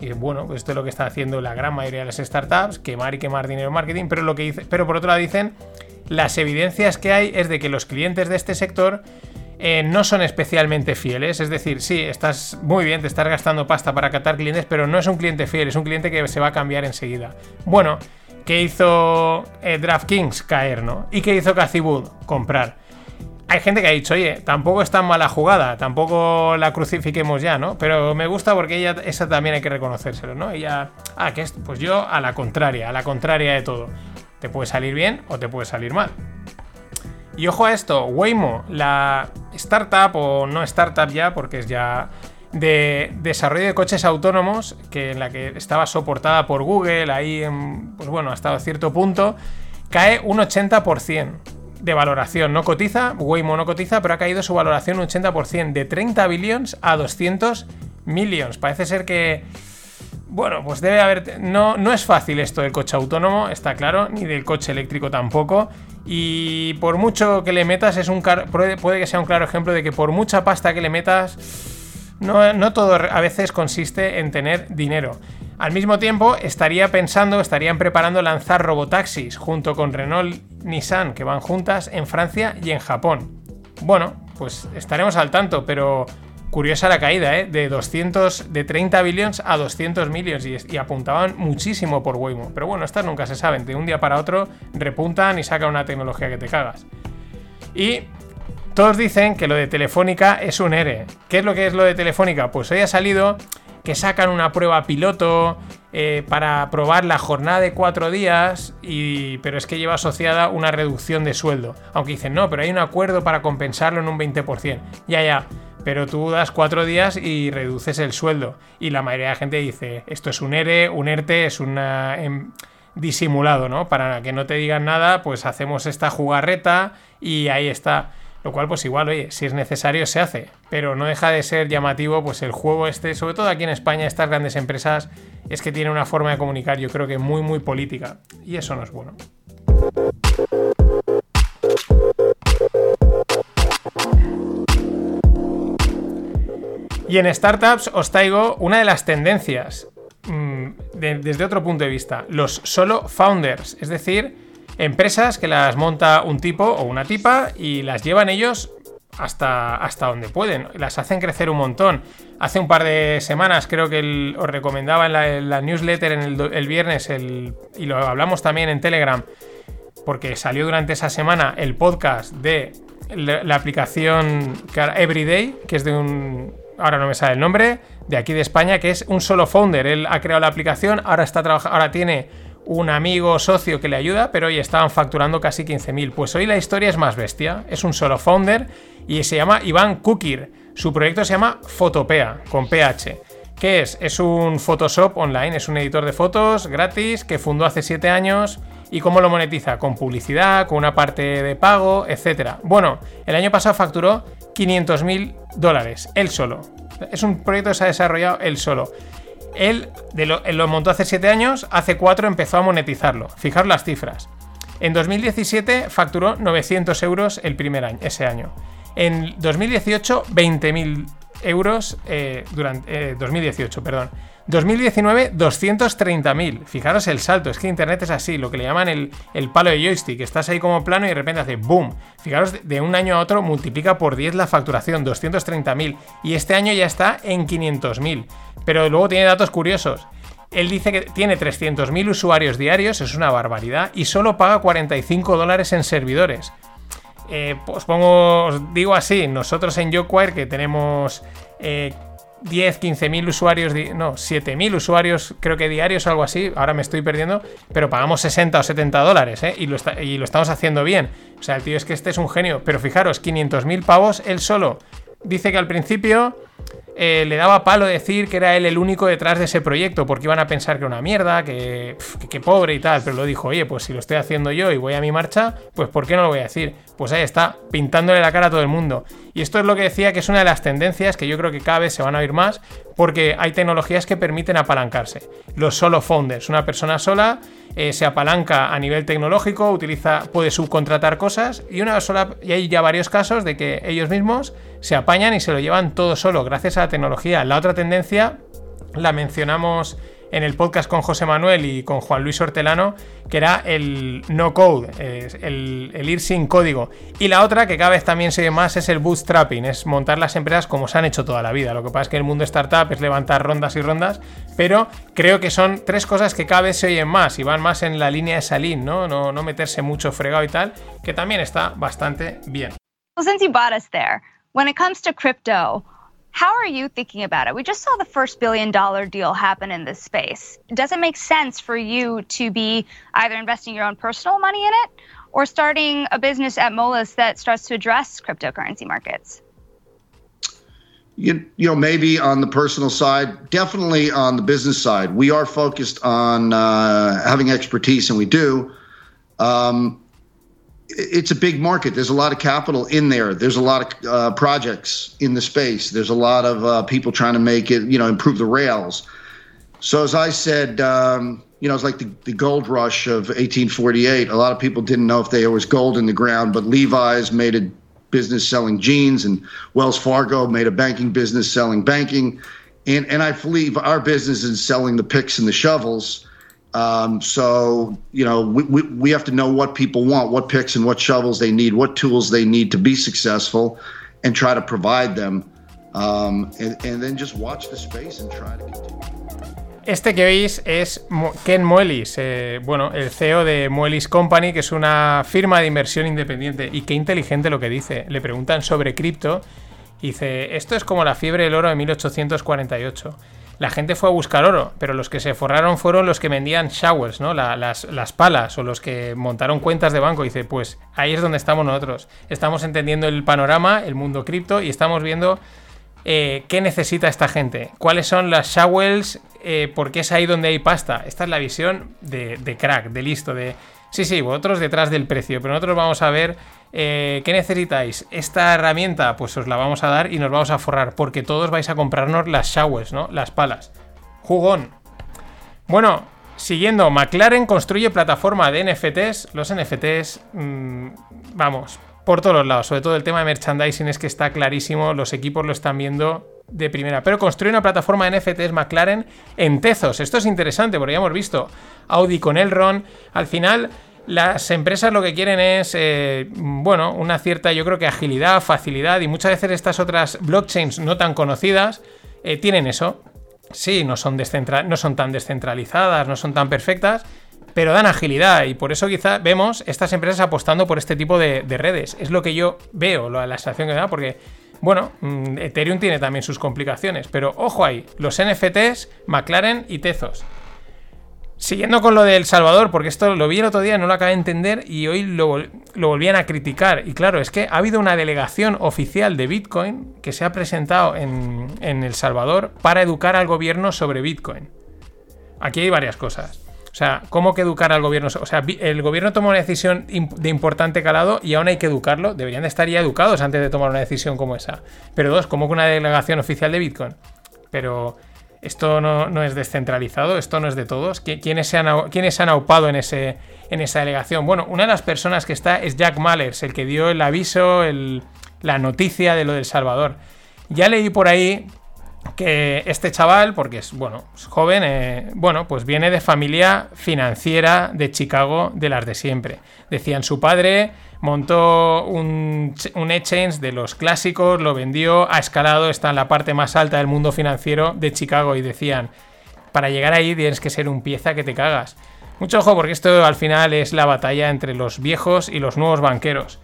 y bueno, pues esto es lo que está haciendo la gran mayoría de las startups, quemar y quemar dinero en marketing, pero, lo que dice, pero por otro lado dicen, las evidencias que hay es de que los clientes de este sector eh, no son especialmente fieles. Es decir, sí, estás muy bien, te estás gastando pasta para captar clientes, pero no es un cliente fiel, es un cliente que se va a cambiar enseguida. Bueno, ¿qué hizo eh, DraftKings? Caer, ¿no? ¿Y qué hizo Cathy? Comprar hay gente que ha dicho, oye, tampoco es tan mala jugada, tampoco la crucifiquemos ya, ¿no? Pero me gusta porque ella, esa también hay que reconocérselo, ¿no? Ella, ah, que es, pues yo a la contraria, a la contraria de todo. Te puede salir bien o te puede salir mal. Y ojo a esto, Waymo, la startup o no startup ya, porque es ya de desarrollo de coches autónomos, que en la que estaba soportada por Google, ahí, pues bueno, hasta cierto punto, cae un 80% de valoración. No cotiza, Waymo no cotiza, pero ha caído su valoración un 80%, de 30 billions a 200 millions. Parece ser que... Bueno, pues debe haber... No, no es fácil esto del coche autónomo, está claro, ni del coche eléctrico tampoco. Y por mucho que le metas, es un puede que sea un claro ejemplo de que por mucha pasta que le metas, no, no todo a veces consiste en tener dinero. Al mismo tiempo, estaría pensando, estarían preparando lanzar robotaxis junto con Renault Nissan, que van juntas en Francia y en Japón. Bueno, pues estaremos al tanto, pero curiosa la caída, ¿eh? De 200, de 30 billions a 200 millions y, apuntaban muchísimo por Waymo. Pero bueno, estas nunca se saben, de un día para otro repuntan y sacan una tecnología que te cagas. Y todos dicen que lo de Telefónica es un ERE. ¿Qué es lo que es lo de Telefónica? Pues hoy ha salido que sacan una prueba piloto eh, para probar la jornada de cuatro días, y, pero es que lleva asociada una reducción de sueldo. Aunque dicen, no, pero hay un acuerdo para compensarlo en un 20%. Ya, ya, pero tú das cuatro días y reduces el sueldo. Y la mayoría de la gente dice, esto es un ERE, un ERTE, es una... Em, disimulado, ¿no? Para que no te digan nada, pues hacemos esta jugarreta y ahí está. Lo cual, pues igual, oye, si es necesario, se hace. Pero no deja de ser llamativo, pues el juego este, sobre todo aquí en España, estas grandes empresas, es que tienen una forma de comunicar, yo creo que muy, muy política. Y eso no es bueno. Y en startups os traigo una de las tendencias mm, desde otro punto de vista, los solo founders, es decir, Empresas que las monta un tipo o una tipa y las llevan ellos hasta, hasta donde pueden. Las hacen crecer un montón. Hace un par de semanas creo que os recomendaba en la, newsletter en el, viernes y lo hablamos también en Telegram porque salió durante esa semana el podcast de la, aplicación Everyday, que es de un... Ahora no me sale el nombre, de aquí de España, que es un solo founder. Él ha creado la aplicación, ahora está ahora tiene un amigo socio que le ayuda, pero hoy estaban facturando casi 15.000. Pues hoy la historia es más bestia. Es un solo founder y se llama Iván Kukir. Su proyecto se llama Fotopea, con PH. ¿Qué es? Es un Photoshop online, es un editor de fotos gratis que fundó hace 7 años. ¿Y cómo lo monetiza? Con publicidad, con una parte de pago, etc. Bueno, el año pasado facturó 500.000 dólares, él solo. Es un proyecto que se ha desarrollado él solo. Él, lo, montó hace 7 años, hace 4 empezó a monetizarlo. Fijaros las cifras. En 2017 facturó 900 euros el primer año, ese año. En 2018, 20.000 euros eh, durante 2018, eh, perdón. 2019, 230.000. Fijaros el salto, es que Internet es así, lo que le llaman el, el, palo de joystick. Estás ahí como plano y de repente hace boom. Fijaros, de un año a otro multiplica por 10 la facturación, 230.000. Y este año ya está en 500.000. Pero luego tiene datos curiosos. Él dice que tiene 300.000 usuarios diarios, es una barbaridad, y solo paga 45 dólares en servidores. Eh, pues pongo, os digo así, nosotros en YoQuire que tenemos eh, 10, 15 mil usuarios, no, 7 mil usuarios, creo que diarios algo así, ahora me estoy perdiendo, pero pagamos 60 o 70 dólares, ¿eh? Y lo, y lo estamos haciendo bien. O sea, el tío es que este es un genio, pero fijaros, 500 mil pavos él solo. Dice que al principio eh, le daba palo decir que era él el único detrás de ese proyecto, porque iban a pensar que era una mierda, que, que, pobre y tal, pero lo dijo, oye, pues si lo estoy haciendo yo y voy a mi marcha, pues ¿por qué no lo voy a decir? Pues ahí está, pintándole la cara a todo el mundo. Y esto es lo que decía que es una de las tendencias que yo creo que cada vez se van a oír más, porque hay tecnologías que permiten apalancarse. Los solo founders, una persona sola eh, se apalanca a nivel tecnológico, utiliza, puede subcontratar cosas y una sola, y hay ya varios casos de que ellos mismos se apañan y se lo llevan todo solo gracias a la tecnología. La otra tendencia la mencionamos en el podcast con José Manuel y con Juan Luis Hortelano, que era el no code, el, el, ir sin código. Y la otra, que cada vez también se ve más, es el bootstrapping, es montar las empresas como se han hecho toda la vida. Lo que pasa es que el mundo startup es levantar rondas y rondas, pero creo que son tres cosas que cada vez se oyen más y van más en la línea de Salín, ¿no? No, no meterse mucho fregado y tal, que también está bastante bien. since you bought us there, when it comes to crypto, How are you thinking about it? We just saw the first billion dollar deal happen in this space. Does it make sense for you to be either investing your own personal money in it or starting a business at Moelis that starts to address cryptocurrency markets? You, you know, maybe on the personal side, definitely on the business side. We are focused on uh, having expertise, and we do. Um, it's a big market. There's a lot of capital in there. There's a lot of uh, projects in the space. There's a lot of uh, people trying to make it, you know, improve the rails. So as I said, um, you know, it's like the, the gold rush of 1848. A lot of people didn't know if there was gold in the ground, but Levi's made a business selling jeans, and Wells Fargo made a banking business selling banking. And, and I believe our business is selling the picks and the shovels. Um, so, you know, we, we, we have to know what people want, what picks and what shovels they need, what tools they need to be successful, and try to provide them. Um, and, and then just watch the space and try to continue. Este que oís es Ken Moelis, eh, bueno, el CEO de Moelis Company, que es una firma de inversión independiente. Y qué inteligente lo que dice. Le preguntan sobre cripto y dice, esto es como la fiebre del oro de 1848. La gente fue a buscar oro, pero los que se forraron fueron los que vendían showers, ¿no? las, las, palas o los que montaron cuentas de banco. Y dice, pues ahí es donde estamos nosotros. Estamos entendiendo el panorama, el mundo cripto y estamos viendo eh, qué necesita esta gente, cuáles son las showers, eh, porque es ahí donde hay pasta. Esta es la visión de, crack, de listo, de... Sí, sí, vosotros detrás del precio, pero nosotros vamos a ver eh, qué necesitáis. Esta herramienta, pues os la vamos a dar y nos vamos a forrar, porque todos vais a comprarnos las showers, ¿no? Las palas. Jugón. Bueno, siguiendo, McLaren construye plataforma de NFTs. Los NFTs, mm, vamos, por todos los lados. Sobre todo el tema de merchandising es que está clarísimo, los equipos lo están viendo de primera. Pero construye una plataforma de NFTs McLaren en Tezos. Esto es interesante porque ya hemos visto Audi con Elron. Al final, las empresas lo que quieren es, eh, bueno, una cierta, yo creo que agilidad, facilidad. Y muchas veces estas otras blockchains no tan conocidas eh, tienen eso. Sí, no son, no son tan descentralizadas, no son tan perfectas, pero dan agilidad y por eso quizá vemos estas empresas apostando por este tipo de, redes. Es lo que yo veo, la, la sensación que da, porque, bueno, mm, Ethereum tiene también sus complicaciones, pero ojo ahí, los NFTs, McLaren y Tezos. Siguiendo con lo de El Salvador, porque esto lo vi el otro día, no lo acabé de entender y hoy lo, volvían a criticar. Y claro, es que ha habido una delegación oficial de Bitcoin que se ha presentado en, en El Salvador para educar al gobierno sobre Bitcoin. Aquí hay varias cosas. O sea, ¿cómo que educar al gobierno? O sea, el gobierno toma una decisión de importante calado y aún hay que educarlo. Deberían de estar ya educados antes de tomar una decisión como esa. Pero dos, ¿cómo que una delegación oficial de Bitcoin? Pero esto no, es descentralizado, esto no es de todos. ¿Quiénes se han, ¿quiénes han aupado en, ese, en esa delegación? Bueno, una de las personas que está es Jack Mallers, el que dio el aviso, la noticia de lo del Salvador. Ya leí por ahí que este chaval, porque es, bueno, joven, eh, bueno, pues viene de familia financiera de Chicago de las de siempre. Decían, su padre montó un, un exchange de los clásicos, lo vendió, ha escalado, está en la parte más alta del mundo financiero de Chicago y decían, para llegar ahí tienes que ser un pieza que te cagas. Mucho ojo porque esto al final es la batalla entre los viejos y los nuevos banqueros.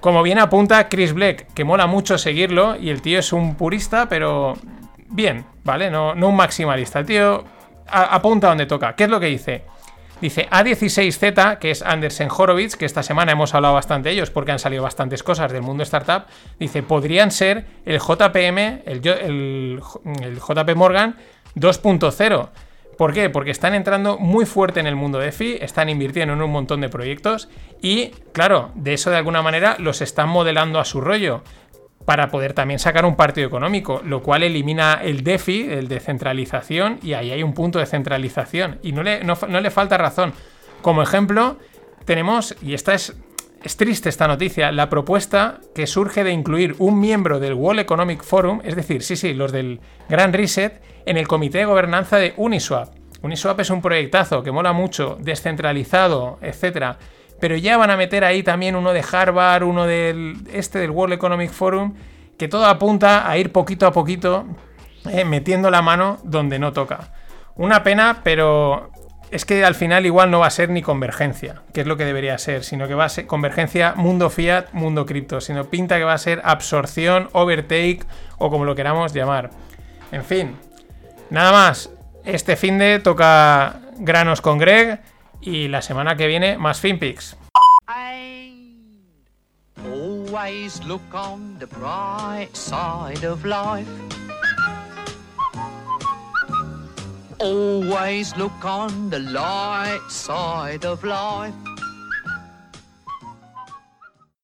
Como bien apunta Chris Black, que mola mucho seguirlo y el tío es un purista, pero bien, ¿vale? No, no un maximalista. El tío apunta donde toca. ¿Qué es lo que dice? Dice A16Z, que es Andersen Horowitz, que esta semana hemos hablado bastante de ellos porque han salido bastantes cosas del mundo startup. Dice, podrían ser el JPM, el, el, el JP Morgan 2.0. ¿Por qué? Porque están entrando muy fuerte en el mundo de FI, están invirtiendo en un montón de proyectos y, claro, de eso de alguna manera los están modelando a su rollo para poder también sacar un partido económico, lo cual elimina el DeFi, el de centralización, y ahí hay un punto de centralización. Y no le, no, le falta razón. Como ejemplo, tenemos, y esta es, es triste esta noticia, la propuesta que surge de incluir un miembro del World Economic Forum, es decir, sí, sí, los del Gran Reset, en el comité de gobernanza de Uniswap. Uniswap es un proyectazo que mola mucho, descentralizado, etcétera pero ya van a meter ahí también uno de Harvard, uno del este del World Economic Forum, que todo apunta a ir poquito a poquito eh, metiendo la mano donde no toca. Una pena, pero es que al final igual no va a ser ni convergencia, que es lo que debería ser, sino que va a ser convergencia mundo fiat, mundo cripto, sino pinta que va a ser absorción, overtake o como lo queramos llamar. En fin, nada más. Este fin de toca granos con Greg y la semana que viene, más FinPix. Always look on the bright side of life. Always look on the light side of life.